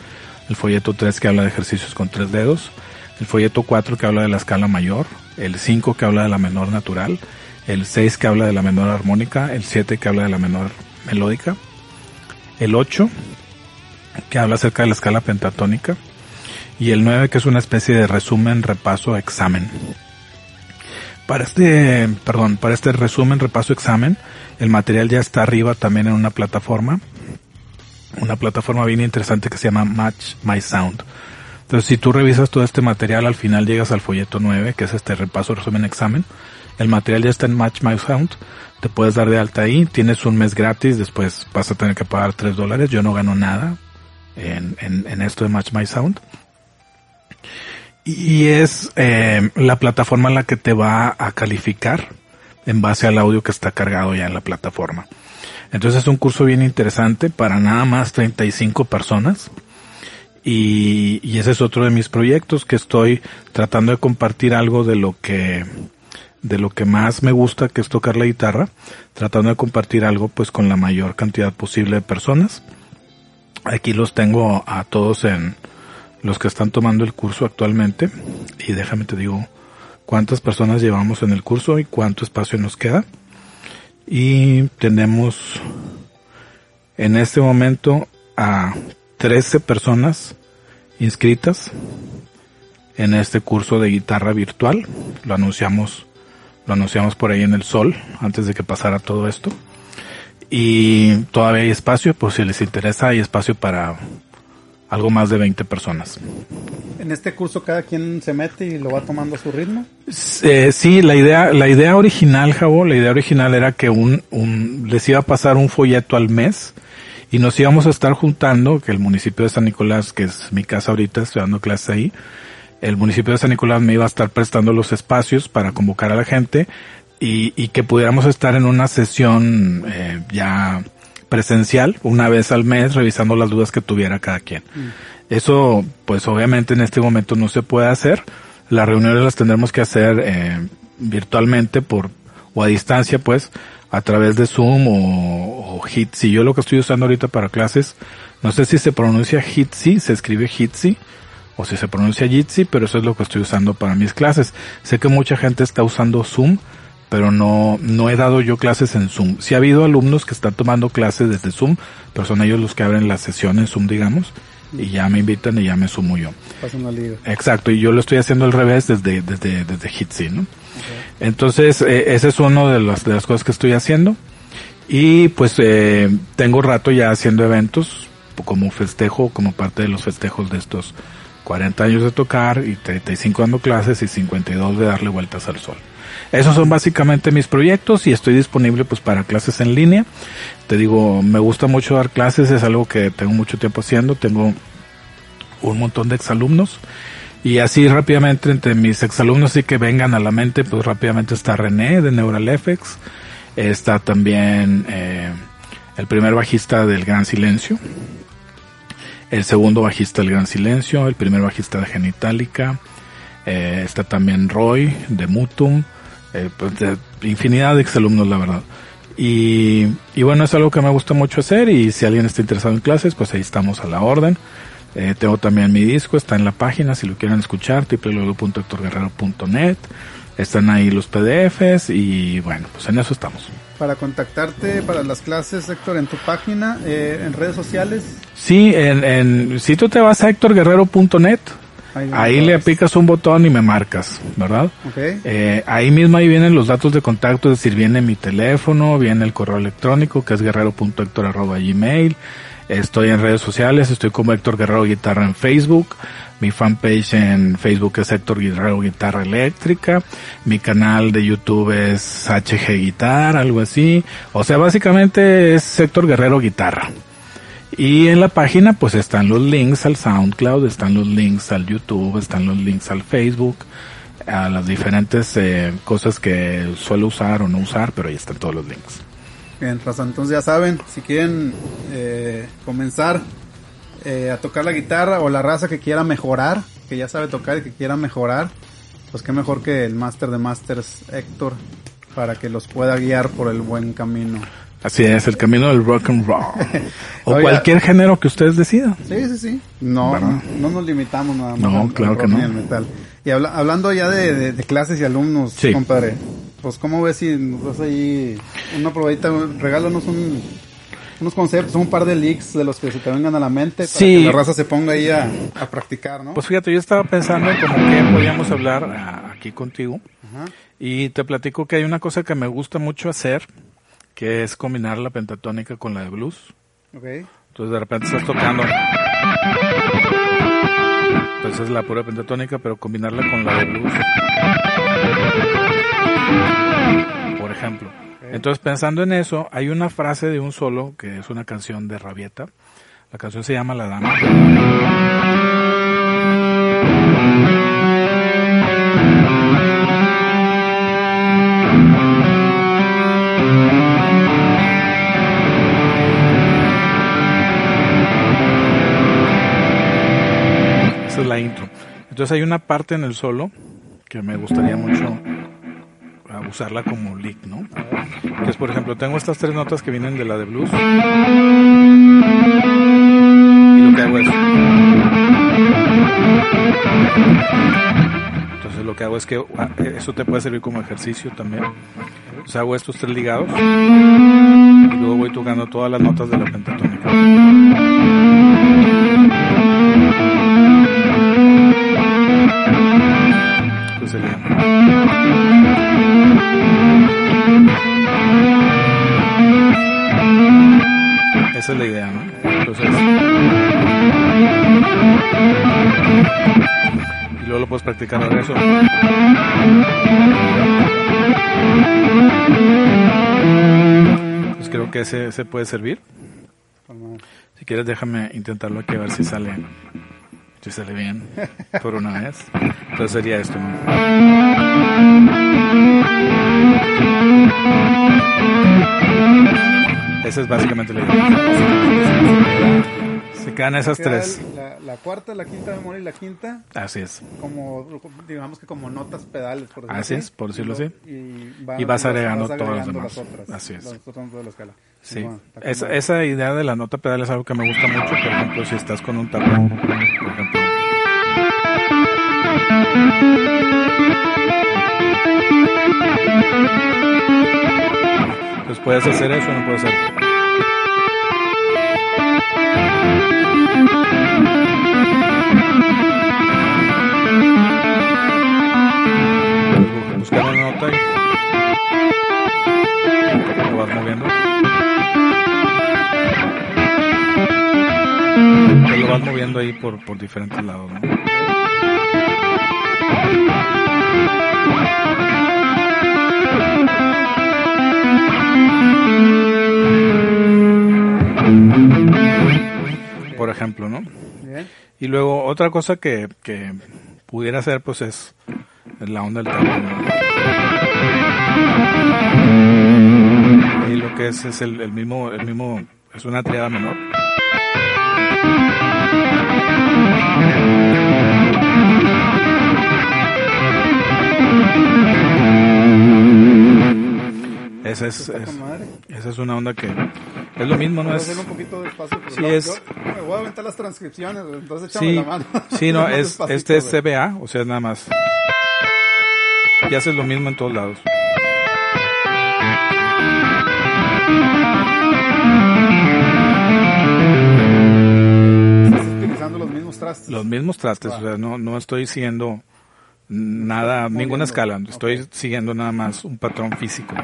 el folleto 3 que habla de ejercicios con tres dedos, el folleto 4 que habla de la escala mayor, el 5 que habla de la menor natural, el 6 que habla de la menor armónica, el 7 que habla de la menor melódica, el 8 que habla acerca de la escala pentatónica, y el 9 que es una especie de resumen, repaso, examen. Para este, perdón, para este resumen, repaso, examen, el material ya está arriba también en una plataforma, una plataforma bien interesante que se llama Match My Sound. Entonces, si tú revisas todo este material, al final llegas al folleto 9, que es este repaso, resumen, examen. El material ya está en Match My Sound. Te puedes dar de alta ahí. Tienes un mes gratis. Después vas a tener que pagar 3 dólares. Yo no gano nada en, en, en esto de Match My Sound. Y es eh, la plataforma en la que te va a calificar en base al audio que está cargado ya en la plataforma. Entonces es un curso bien interesante para nada más 35 personas. Y, y, ese es otro de mis proyectos que estoy tratando de compartir algo de lo que de lo que más me gusta que es tocar la guitarra, tratando de compartir algo pues con la mayor cantidad posible de personas. Aquí los tengo a todos en los que están tomando el curso actualmente y déjame te digo cuántas personas llevamos en el curso y cuánto espacio nos queda. Y tenemos en este momento a 13 personas inscritas en este curso de guitarra virtual. Lo anunciamos, lo anunciamos por ahí en el sol antes de que pasara todo esto. Y todavía hay espacio, pues si les interesa, hay espacio para algo más de 20 personas. En este curso cada quien se mete y lo va tomando a su ritmo. Eh, sí, la idea, la idea original, Jabo, la idea original era que un, un, les iba a pasar un folleto al mes y nos íbamos a estar juntando, que el municipio de San Nicolás, que es mi casa ahorita, estoy dando clase ahí, el municipio de San Nicolás me iba a estar prestando los espacios para convocar a la gente y, y que pudiéramos estar en una sesión eh, ya presencial una vez al mes revisando las dudas que tuviera cada quien. Mm. Eso, pues obviamente en este momento no se puede hacer. Las reuniones las tendremos que hacer eh, virtualmente por o a distancia, pues, a través de Zoom o, o Hitsi. Yo lo que estoy usando ahorita para clases, no sé si se pronuncia Hitsi, se escribe Hitsi, o si se pronuncia Jitsi, pero eso es lo que estoy usando para mis clases. Sé que mucha gente está usando Zoom, pero no, no he dado yo clases en Zoom. Sí ha habido alumnos que están tomando clases desde Zoom, pero son ellos los que abren la sesión en Zoom, digamos, y ya me invitan y ya me sumo yo. Exacto, y yo lo estoy haciendo al revés desde, desde, desde Hitsi, ¿no? Entonces, eh, ese es uno de las, de las cosas que estoy haciendo. Y pues eh, tengo rato ya haciendo eventos como festejo, como parte de los festejos de estos 40 años de tocar y 35 dando clases y 52 de darle vueltas al sol. Esos son básicamente mis proyectos y estoy disponible pues para clases en línea. Te digo, me gusta mucho dar clases, es algo que tengo mucho tiempo haciendo, tengo un montón de exalumnos. Y así rápidamente entre mis exalumnos y que vengan a la mente, pues rápidamente está René de NeuralFX, está también eh, el primer bajista del Gran Silencio, el segundo bajista del Gran Silencio, el primer bajista de Genitalica, eh, está también Roy de Mutum, eh, pues de infinidad de exalumnos, la verdad. Y, y, bueno, es algo que me gusta mucho hacer y si alguien está interesado en clases, pues ahí estamos a la orden. Eh, tengo también mi disco, está en la página si lo quieren escuchar, www.hectorguerrero.net. Están ahí los PDFs y bueno, pues en eso estamos. Para contactarte para las clases, Héctor, en tu página, eh, en redes sociales. Sí, en, en, si tú te vas a hectorguerrero.net, Ahí, le aplicas un botón y me marcas, ¿verdad? Okay. Eh, ahí mismo ahí vienen los datos de contacto, es decir, viene mi teléfono, viene el correo electrónico que es guerrero.hector.gmail. Estoy en redes sociales, estoy como Héctor Guerrero Guitarra en Facebook. Mi fanpage en Facebook es Héctor Guerrero Guitarra Eléctrica. Mi canal de YouTube es HG Guitarra, algo así. O sea, básicamente es Héctor Guerrero Guitarra. Y en la página pues están los links al SoundCloud, están los links al YouTube, están los links al Facebook, a las diferentes eh, cosas que suelo usar o no usar, pero ahí están todos los links. Bien, raza, entonces ya saben, si quieren eh, comenzar eh, a tocar la guitarra o la raza que quiera mejorar, que ya sabe tocar y que quiera mejorar, pues qué mejor que el Master de Masters Héctor para que los pueda guiar por el buen camino. Así es, el camino del rock and roll. [LAUGHS] o cualquier género que ustedes decidan. Sí, sí, sí. No, no, nos limitamos nada más. No, claro que no. metal. Y hablando ya de, clases y alumnos, compadre, pues ¿cómo ves si nos das ahí una probadita, regálanos un, unos conceptos, un par de leaks de los que se te vengan a la mente para que la raza se ponga ahí a, practicar, ¿no? Pues fíjate, yo estaba pensando en como que podíamos hablar ah, aquí contigo. Y te platico que hay una cosa que me gusta mucho hacer, que es combinar la pentatónica con la de blues. Okay. Entonces de repente estás tocando. pues es la pura pentatónica, pero combinarla con la de blues. Por ejemplo. Entonces, pensando en eso, hay una frase de un solo, que es una canción de Rabieta. La canción se llama La Dama. Entonces hay una parte en el solo que me gustaría mucho usarla como lick, ¿no? Que es, por ejemplo, tengo estas tres notas que vienen de la de blues. Y lo que hago es... Entonces lo que hago es que ah, eso te puede servir como ejercicio también. Entonces hago estos tres ligados y luego voy tocando todas las notas de la pentatónica. Entonces Esa es la idea, ¿no? Entonces. Y luego lo puedes practicar en eso. Pues creo que ese, ese puede servir. Si quieres, déjame intentarlo aquí a ver si sale. Si sale bien por una vez. Entonces sería esto. Esa es básicamente la idea. Se quedan esas tres. La, la, cuarta, la quinta memoria y la quinta. Así es. Como, digamos que como notas pedales, por decirlo así. es, por decirlo así. Y, vas agregando, todas las demás. otras, así es. Los de la escala. Sí. esa, esa, idea de la nota pedal es algo que me gusta mucho. Por ejemplo, si estás con un tapón, por ejemplo. Pues puedes hacer eso, no puedes hacer. Buscar una nota y lo vas moviendo. lo vas moviendo ahí por, por diferentes lados, ¿no? Por ejemplo, ¿no? Y luego otra cosa que, que pudiera hacer pues es la onda del tambor. Que es es el, el mismo el mismo es una triada menor. Esa es, esa es una onda que es lo mismo, ¿no? Es, un poquito despacio, sí, es, me voy a aventar las transcripciones, entonces échame la mano. [LAUGHS] Sí, no, es, este es CBA, o sea, nada más. Y haces lo mismo en todos lados. Trastes. Los mismos trastes, o sea, no, no estoy siguiendo nada, ninguna escala. Estoy siguiendo nada más un patrón físico.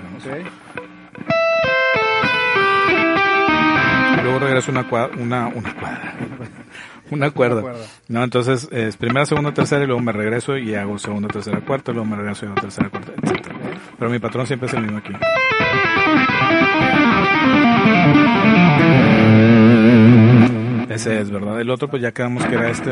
Luego regreso una cuadra, una, una cuadra, [LAUGHS] una cuerda. No, entonces es primera, segunda, tercera y luego me regreso y hago segunda, tercera, cuarta, luego me regreso y hago tercera, cuarta, etc. Pero mi patrón siempre es el mismo aquí. Ese es, ¿verdad? El otro pues ya quedamos que era este.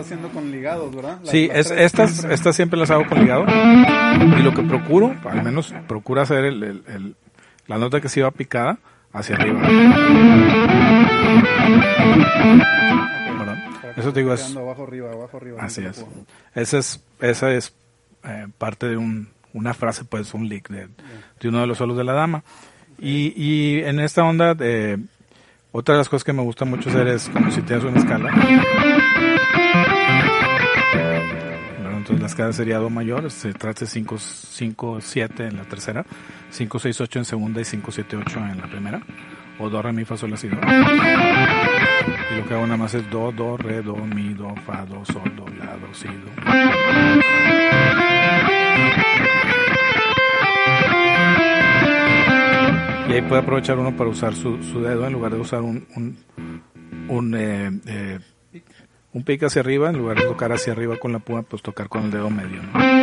haciendo con ligados, ¿verdad? sí, es, estas, estas siempre las hago con ligado. Y lo que procuro, al menos procura hacer el, el, la nota que se iba picada hacia arriba. Eso te digo es... Abajo, arriba, abajo, arriba. Así es. Esa es, esa es eh, parte de un, una frase, pues un lick de, de, uno de los solos de la dama. Y, y en esta onda, de, otra de las cosas que me gusta mucho hacer es como si tienes una escala. entonces la escala sería Do mayor, se trata de 5, 5, 7 en la tercera, 5, 6, 8 en segunda y 5, 7, 8 en la primera. O Do, Re, Mi, Fa, Sol, La, Si, Do. Y lo que hago nada más es do, do, re, do, mi, do, fa, do, sol, do, la, do, si, do. Y ahí puede aprovechar uno para usar su, dedo en lugar de usar un, un, un, eh, eh pic hacia arriba, en lugar de tocar hacia arriba con la púa, pues tocar con el dedo medio. ¿no?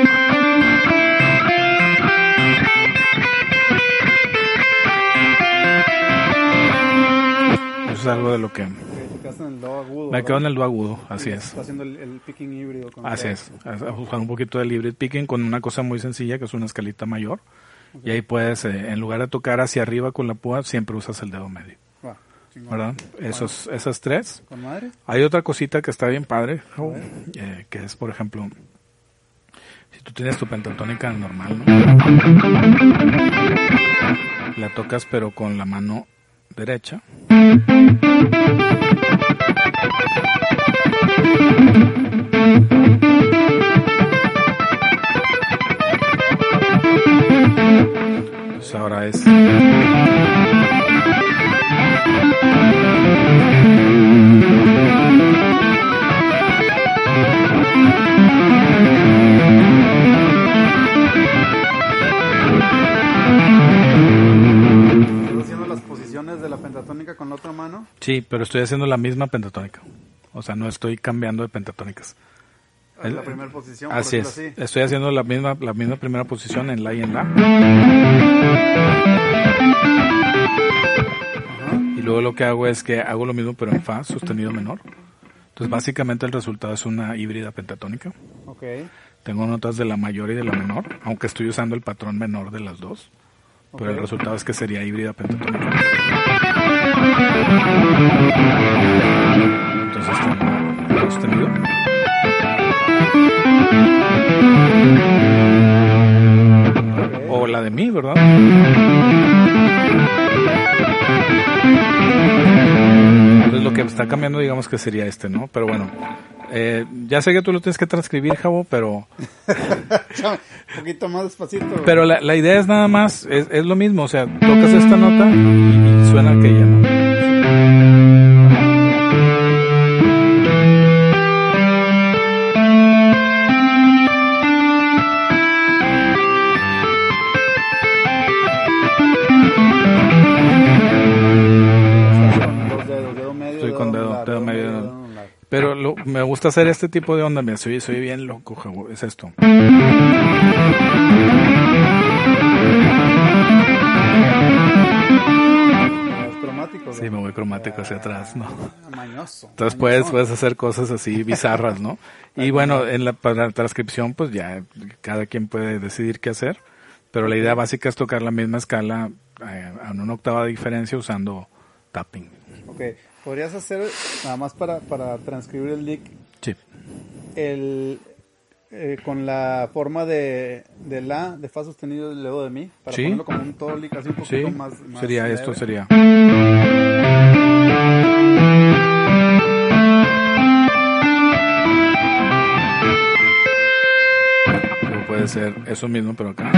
es algo de lo que Ok, te quedas en el do agudo. me quedo en el do agudo, así es. Está haciendo el, el picking híbrido. con Así es, buscar un poquito del hybrid picking con una cosa muy sencilla que es una escalita mayor. Y ahí puedes, eh, en lugar de tocar hacia arriba con la púa, siempre usas el dedo medio, chingón. ¿verdad? Esos, esas tres. ¿Con madre? Hay otra cosita que está bien padre, Raúl, eh, que es, por ejemplo, si tú tienes tu pentatónica normal, ¿no? La tocas pero con la mano derecha. Pues ahora es... Haciendo las posiciones de la pentatónica con la otra mano. Sí, pero estoy haciendo la misma pentatónica. O sea, no estoy cambiando de pentatónicas. La primera posición. Así es. así. Estoy haciendo la misma, la misma primera posición en la y en la. Ajá. Y luego lo que hago es que hago lo mismo pero en fa sostenido menor. Entonces básicamente el resultado es una híbrida pentatónica. Ok. Tengo notas de la mayor y de la menor, aunque estoy usando el patrón menor de las dos. Pero el resultado es que sería híbrida pentatónica. Entonces tengo sostenido. O la de mí, ¿verdad? Entonces lo que está cambiando, digamos que sería este, ¿no? Pero bueno, eh, ya sé que tú lo tienes que transcribir, Javo, pero, [LAUGHS] Un poquito más despacito. pero la, la idea es nada más, es, es lo mismo, o sea, tocas esta nota y, y suena aquella, ¿no? Lo- me gusta hacer este tipo de onda, mira, soy, soy bien loco, es esto. Sí, me voy cromático hacia atrás, ¿no? Ah, Mañoso. Entonces puedes, puedes hacer cosas así bizarras, ¿no? Y bueno, en la, para la transcripción, pues ya cada quien puede decidir qué hacer, pero la idea básica es tocar la misma escala eh, a una octava de diferencia usando tapping. Ok. Podrías hacer, nada más para, para transcribir el Sí. el, eh, con la forma de, de la, de fa sostenido del dedo de mi, para Sí. ponerlo como un todo lick así un Sí, poquito más, más sería leve. esto, sería. Puede ser eso mismo, pero acá.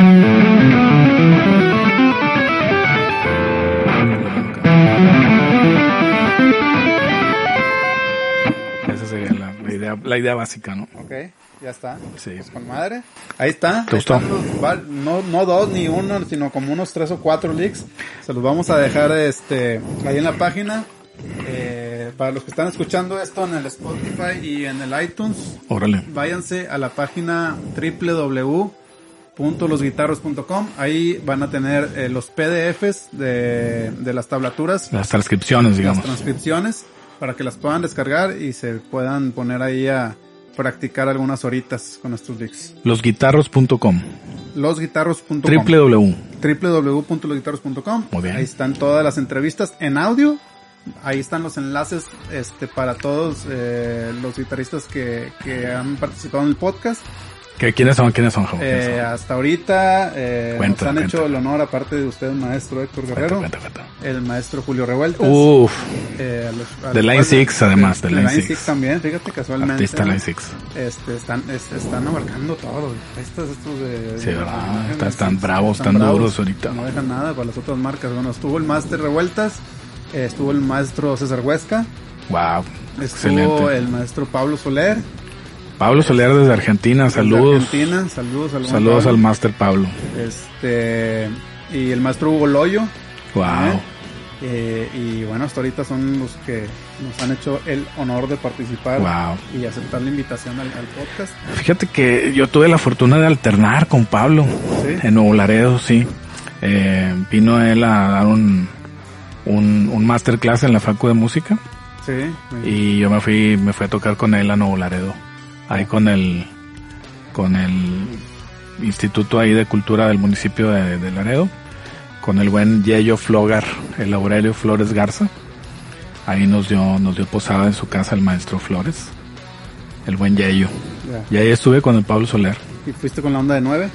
Idea, la idea básica, ¿no? Ok, ya está. Sí. Pues con madre. Ahí está. ¿Te gustó? los no, no dos ni uno, sino como unos tres o cuatro leaks. Se los vamos a dejar este ahí en la página. Eh, para los que están escuchando esto en el Spotify y en el iTunes, Órale. váyanse a la página www.losguitarros.com. Ahí van a tener eh, los PDFs de, de las tablaturas, Las transcripciones, las digamos. transcripciones, para que las puedan descargar y se puedan poner ahí a practicar algunas horitas con estos leaks. Losguitarros.com. Losguitarros.com www. www.losguitarros.com Muy bien. Ahí están todas las entrevistas en audio. Ahí están los enlaces este, para todos eh, los guitarristas que, que han participado en el podcast. ¿Qué, ¿Quiénes son? ¿Quiénes son, Javo? ¿Quiénes Eh, hasta ahorita eh, Cuenta, nos han cuenta. hecho el honor, aparte de usted, maestro Héctor Guerrero, Cuenta, el maestro Julio Revueltas. Uf, eh, a los- a De Line cuales- Six, además, de Line Line Six. Six también, fíjate casualmente. artista. Line Six. este, están, es- están abarcando todo. los estos de, Sí, de- ¿verdad? de- Están- están bravos, están duros ahorita. No dejan nada para las otras marcas. Bueno, estuvo el Master Revueltas, estuvo el maestro César Huesca, Wow, estuvo excelente. el maestro Pablo Soler. Pablo Soler desde Argentina, desde saludos. Argentina, saludos al Saludos al Pablo. Master Pablo. Este, y el maestro Hugo Loyo. Wow. Eh, y bueno, hasta ahorita son los que nos han hecho el honor de participar Wow. y aceptar la invitación al, al podcast. Fíjate que yo tuve la fortuna de alternar con Pablo Sí. en Nuevo Laredo, sí. Eh, vino él a dar un, un, un masterclass en la Facu de Música Sí, y yo me fui, me fui a tocar con él a Nuevo Laredo. Ahí con el, con el Instituto ahí de Cultura del municipio de, de Laredo. Con el buen Yello Flogar, el Aurelio Flores Garza. Ahí nos dio, nos dio posada en su casa el maestro Flores. El buen Yello. Y ahí estuve con el Pablo Soler. ¿Y fuiste con la onda de nueve?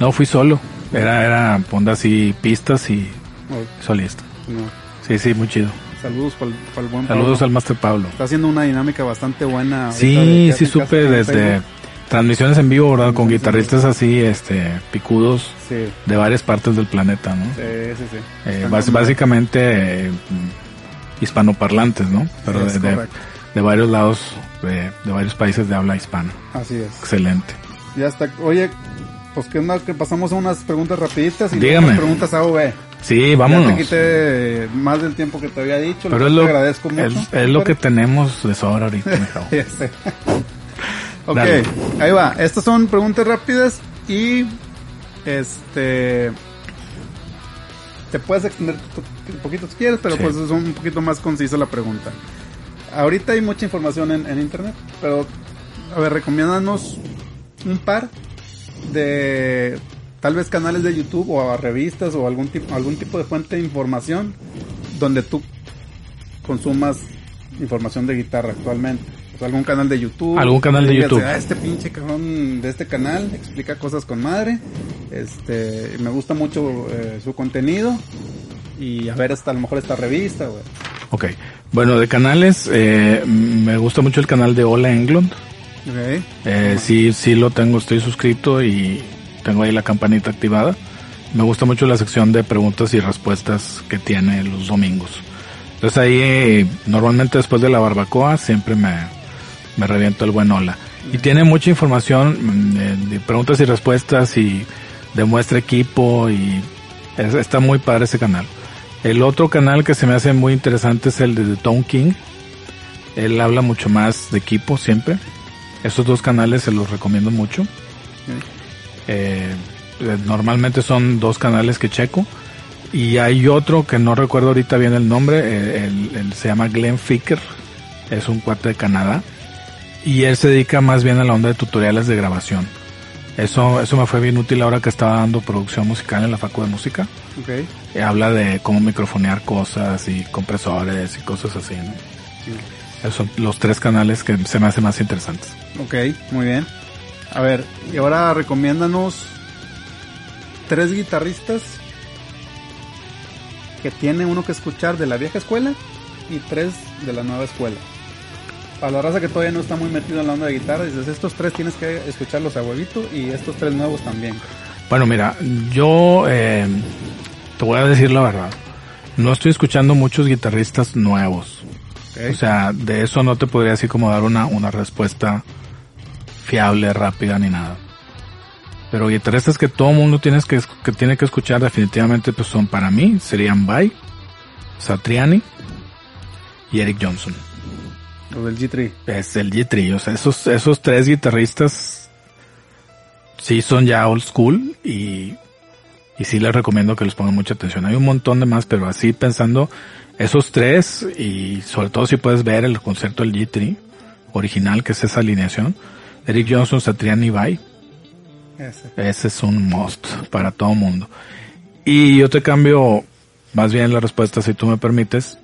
No, fui solo. Era, era onda así, pistas y ¿O solista. no? Sí, sí, muy chido. Saludos para el, buen Saludos Pablo. al Master Pablo. Está haciendo una dinámica bastante buena. Sí, sí supe desde transmisiones en vivo, ¿verdad? Con guitarristas así, este, picudos Sí, de varias partes del planeta, ¿no? sí, sí. sí. Eh, básicamente eh, mm, hispanoparlantes, ¿no? Pero de, de- correcto. de varios lados, de, de varios países de habla hispana. Así es. Excelente. Ya está. Oye, pues que onda que pasamos a unas preguntas rapiditas y Dígame. preguntas A o B. Sí, Ya vámonos. te quité más del tiempo que te había dicho. Pero lo es lo, te agradezco mucho. es, es lo que tenemos de sobra ahorita. [LAUGHS] Ya sé. ok, Dale. ahí va. Estas son preguntas rápidas y este te puedes extender un poquito si quieres, pero Sí. pues es un poquito más concisa la pregunta. Ahorita hay mucha información en, en internet, pero a ver, recomiéndanos un par de tal vez canales de YouTube o a revistas o algún tipo algún tipo de fuente de información donde tú consumas información de guitarra actualmente. O sea, algún canal de YouTube. Algún canal de YouTube. "Ah, este pinche cabrón de este canal explica cosas con madre. Este, me gusta mucho eh, su contenido. Y a ver hasta a lo mejor esta revista, güey. Ok. Bueno, de canales, eh, me gusta mucho el canal de Hola England. Ok. Eh, sí, sí lo tengo, estoy suscrito y tengo ahí la campanita activada. Me gusta mucho la sección de preguntas y respuestas que tiene los domingos. Entonces ahí, eh, normalmente después de la barbacoa, siempre me, me reviento el buen hola. Y tiene mucha información mm, de, preguntas y respuestas y demuestra equipo y es- está muy padre ese canal. El otro canal que se me hace muy interesante es el de The Tone King. Él habla mucho más de equipo siempre. Esos dos canales se los recomiendo mucho. Eh, normalmente son dos canales que checo. Y hay otro que no recuerdo ahorita bien el nombre. eh, el- el- se llama Glenn Ficker. Es un cuate de Canadá. Y él se dedica más bien a la onda de tutoriales de grabación. Eso, eso me fue bien útil ahora que estaba dando producción musical en la Facu de Música. Ok. Eh, habla de cómo microfonear cosas y compresores y cosas así. ¿no? Esos son los tres canales que se me hacen más interesantes. Ok, muy bien. A ver, y ahora recomiéndanos tres guitarristas que tiene uno que escuchar de la vieja escuela y tres de la nueva escuela. Para la raza que todavía no está muy metido en la onda de guitarra, dices, estos tres tienes que escucharlos a huevito y estos tres nuevos también. Bueno, mira, yo eh, te voy a decir la verdad. No estoy escuchando muchos guitarristas nuevos. O sea, de eso no te podría así como dar una, una respuesta fiable, rápida ni nada. Pero guitarristas que todo mundo tienes que, que tiene que escuchar definitivamente pues son para mí, serían Bay, Satriani y Eric Johnson. Los del G3. Es el G3, o sea, esos, esos tres guitarristas sí son ya old school y, y sí les recomiendo que les pongan mucha atención. Hay un montón de más, pero así pensando, esos tres y sobre todo si puedes ver el concierto del G3 original, que es esa alineación, Eric Johnson, Satriani y Bay, Ese. ese es un must para todo mundo. Y yo te cambio más bien la respuesta si tú me permites.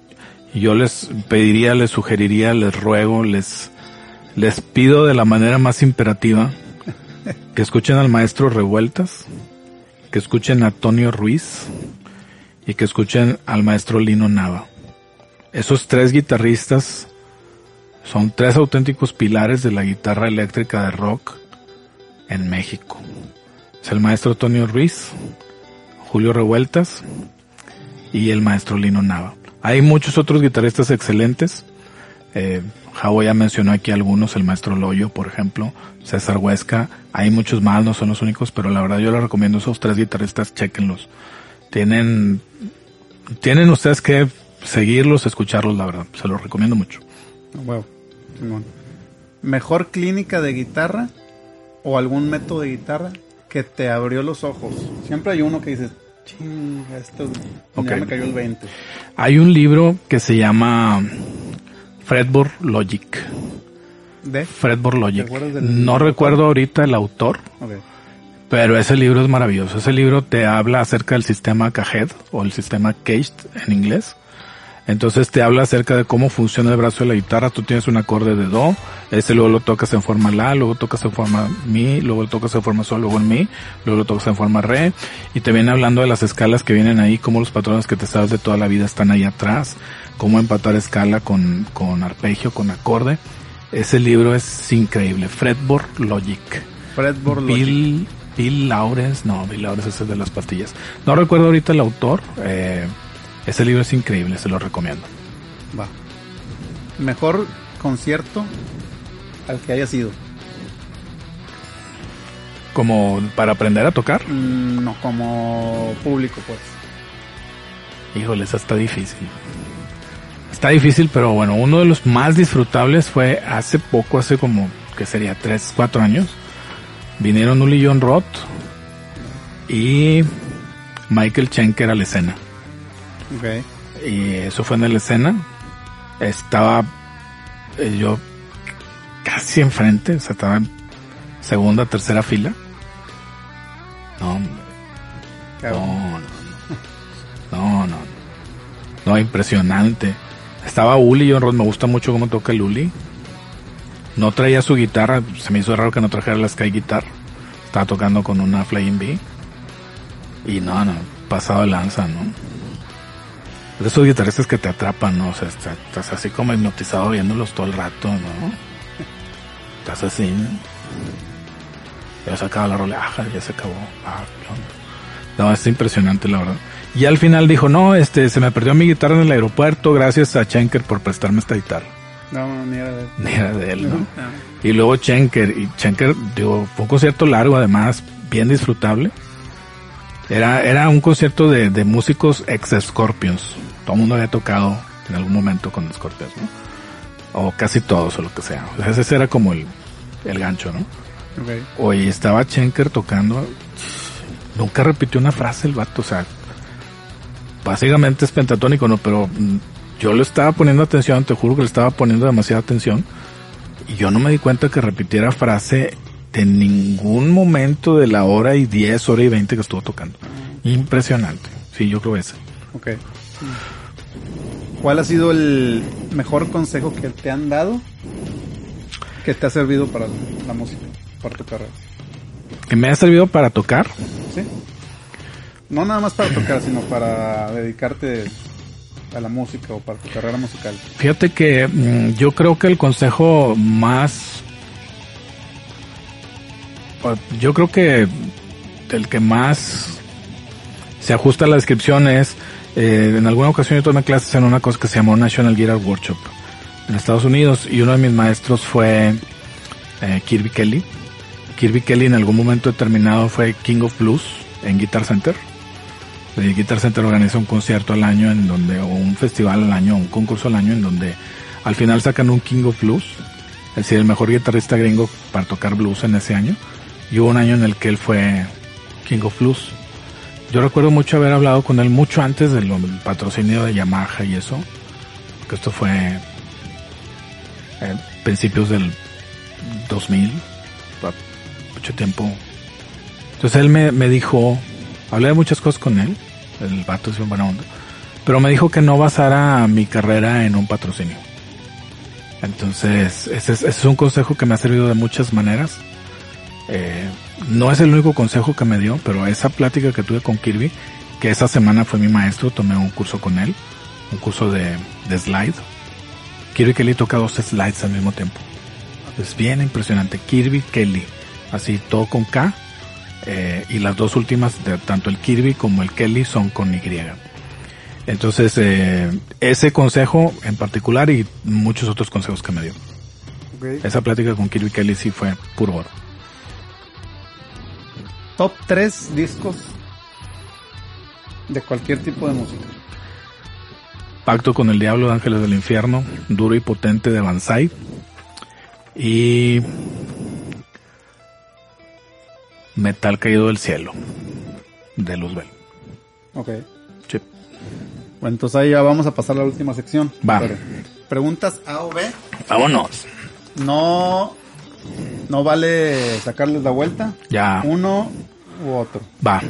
Yo les pediría, les sugeriría, les ruego, les, les pido de la manera más imperativa que escuchen al maestro Revueltas, que escuchen a Antonio Ruiz y que escuchen al maestro Lino Nava. Esos tres guitarristas son tres auténticos pilares de la guitarra eléctrica de rock en México. Es el maestro Antonio Ruiz, Julio Revueltas y el maestro Lino Nava. Hay muchos otros guitarristas excelentes. Eh, ya mencionó aquí algunos, el maestro Loyo, por ejemplo, César Huesca. Hay muchos más, no son los únicos, pero la verdad yo les recomiendo esos tres guitarristas, chequenlos. Tienen tienen ustedes que seguirlos, escucharlos, la verdad. Se los recomiendo mucho. Wow. Simón. ¿Mejor clínica de guitarra o algún método de guitarra que te abrió los ojos? Siempre hay uno que dices, chinga, esto Ok. ya me cayó el 20. Hay un libro que se llama Fretboard Logic. ¿De? Fretboard Logic. ¿Te acuerdas del- No recuerdo ahorita el autor, pero ese libro es maravilloso. Ese libro te habla acerca del sistema Caged o el sistema Caged en inglés. Entonces te habla acerca de cómo funciona el brazo de la guitarra. Tú tienes un acorde de do, ese luego lo tocas en forma la, luego tocas en forma mi, luego lo tocas en forma sol, luego en mi, luego lo tocas en forma re. Y te viene hablando de las escalas que vienen ahí, cómo los patrones que te sabes de toda la vida están ahí atrás, cómo empatar escala con, con arpegio, con acorde. Ese libro es increíble. Fretboard Logic. Fretboard Logic. Bill, Bill Lawrence, no, Bill Lawrence es el de las pastillas. No recuerdo ahorita el autor. Eh, ese libro es increíble, se lo recomiendo. Va. Mejor concierto al que haya sido. Como para aprender a tocar. Mm, no, como público, pues. Híjole, esa está difícil. Está difícil, pero bueno, uno de los más disfrutables fue hace poco, hace como, que sería 3, 4 años. Vinieron Uli John Roth y Michael Schenker a la escena. Ok. Y eso fue en la escena. Estaba eh, yo casi enfrente, o sea, estaba en segunda, tercera fila. No, no, no, no, no, no, impresionante. Estaba Uli, yo me gusta mucho cómo toca el Uli. No traía su guitarra, se me hizo raro que no trajera la Sky Guitar. Estaba tocando con una Flying B. Y no, no, pasado de lanza, ¿no? De esos guitarristas que te atrapan, ¿no? O sea, estás, estás así como hipnotizado viéndolos todo el rato, ¿no? Estás así, ¿no? Ya se acaba la roleaja, ya se acabó. Ah. No, es impresionante, la verdad. Y al final dijo, no, este, se me perdió mi guitarra en el aeropuerto, gracias a Schenker por prestarme esta guitarra. No, ni era de Ni era de él, ¿no? No. [LAUGHS] Y luego Schenker, y Schenker, digo, fue un concierto largo, además, bien disfrutable. Era, era un concierto de, de músicos ex Scorpions. Todo el mundo había tocado en algún momento con Scorpions, ¿no? O casi todos, o lo que sea. O sea, ese era como el, el gancho, ¿no? Ok. Oye, estaba Schenker tocando. Nunca repitió una frase el vato, o sea, básicamente es pentatónico, ¿no? Pero mm, yo le estaba poniendo atención, te juro que le estaba poniendo demasiada atención. Y yo no me di cuenta que repitiera frase de ningún momento de la hora y 10, hora y 20 que estuvo tocando. Impresionante. Sí, yo creo ese. Ok. ¿Cuál ha sido el mejor consejo que te han dado que te ha servido para la música, para tu carrera? Que me ha servido para tocar. ¿Sí? No nada más para tocar, sino para dedicarte a la música o para tu carrera musical. Fíjate que mm, yo creo que el consejo más... Yo creo que el que más se ajusta a la descripción es, eh, en alguna ocasión yo tomé clases en una cosa que se llamó National Guitar Workshop en Estados Unidos y uno de mis maestros fue eh, Kirby Kelly. Kirby Kelly en algún momento determinado fue King of Blues en Guitar Center. El Guitar Center organiza un concierto al año en donde, o un festival al año, un concurso al año en donde al final sacan un King of Blues, es decir, el mejor guitarrista gringo para tocar blues en ese año. Y hubo un año en el que él fue King of Blues. Yo recuerdo mucho haber hablado con él mucho antes del patrocinio de Yamaha y eso, que esto fue eh, principios del 2000, pa- mucho tiempo. Entonces él me, me dijo, hablé de muchas cosas con él, el vato es un buena onda, pero me dijo que no basara mi carrera en un patrocinio. Entonces, ese es, ese es un consejo que me ha servido de muchas maneras. Eh, no es el único consejo que me dio, pero esa plática que tuve con Kirby, que esa semana fue mi maestro, tomé un curso con él, un curso de, de slide. Kirby Kelly toca dos slides al mismo tiempo. Es bien impresionante. Kirby Kelly, así todo con K, eh, y las dos últimas, de, tanto el Kirby como el Kelly, son con Y. Entonces, eh, ese consejo en particular y muchos otros consejos que me dio. Esa plática con Kirby Kelly sí fue puro oro. Top 3 discos de cualquier tipo de música. Pacto con el Diablo de Ángeles del Infierno, Duro y Potente de Banzai. Y Metal Caído del Cielo de Luzbel. Ok. Sí. Bueno, entonces ahí ya vamos a pasar a la última sección. Va. Pero, Preguntas A o B. Vámonos. No, no vale sacarles la vuelta. Ya. Uno u otro. Va.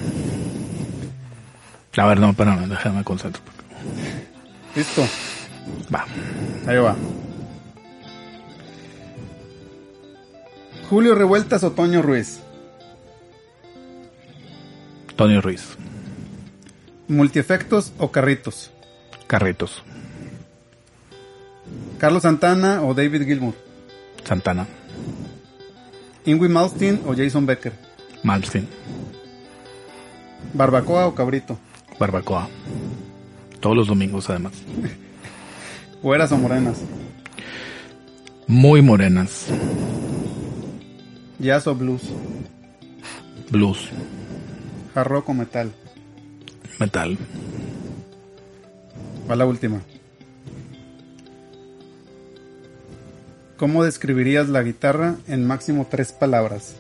A ver, no, espérame, déjame concentrar. Listo. Va. Ahí va. Julio Revueltas o Toño Ruiz. Tony Ruiz. Multiefectos o Carritos. Carritos. Carlos Santana o David Gilmour. Santana. Ingrid Malmsteen o Jason Becker. Malmsteen. Barbacoa o Cabrito. Barbacoa. Todos los domingos además. Güeras o morenas. Muy morenas. Jazz o blues. Blues. Hard rock o metal. Metal. Va la última. ¿Cómo describirías la guitarra en máximo tres palabras?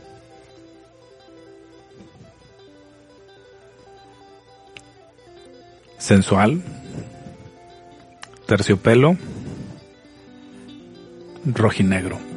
Sensual. Terciopelo. Rojinegro.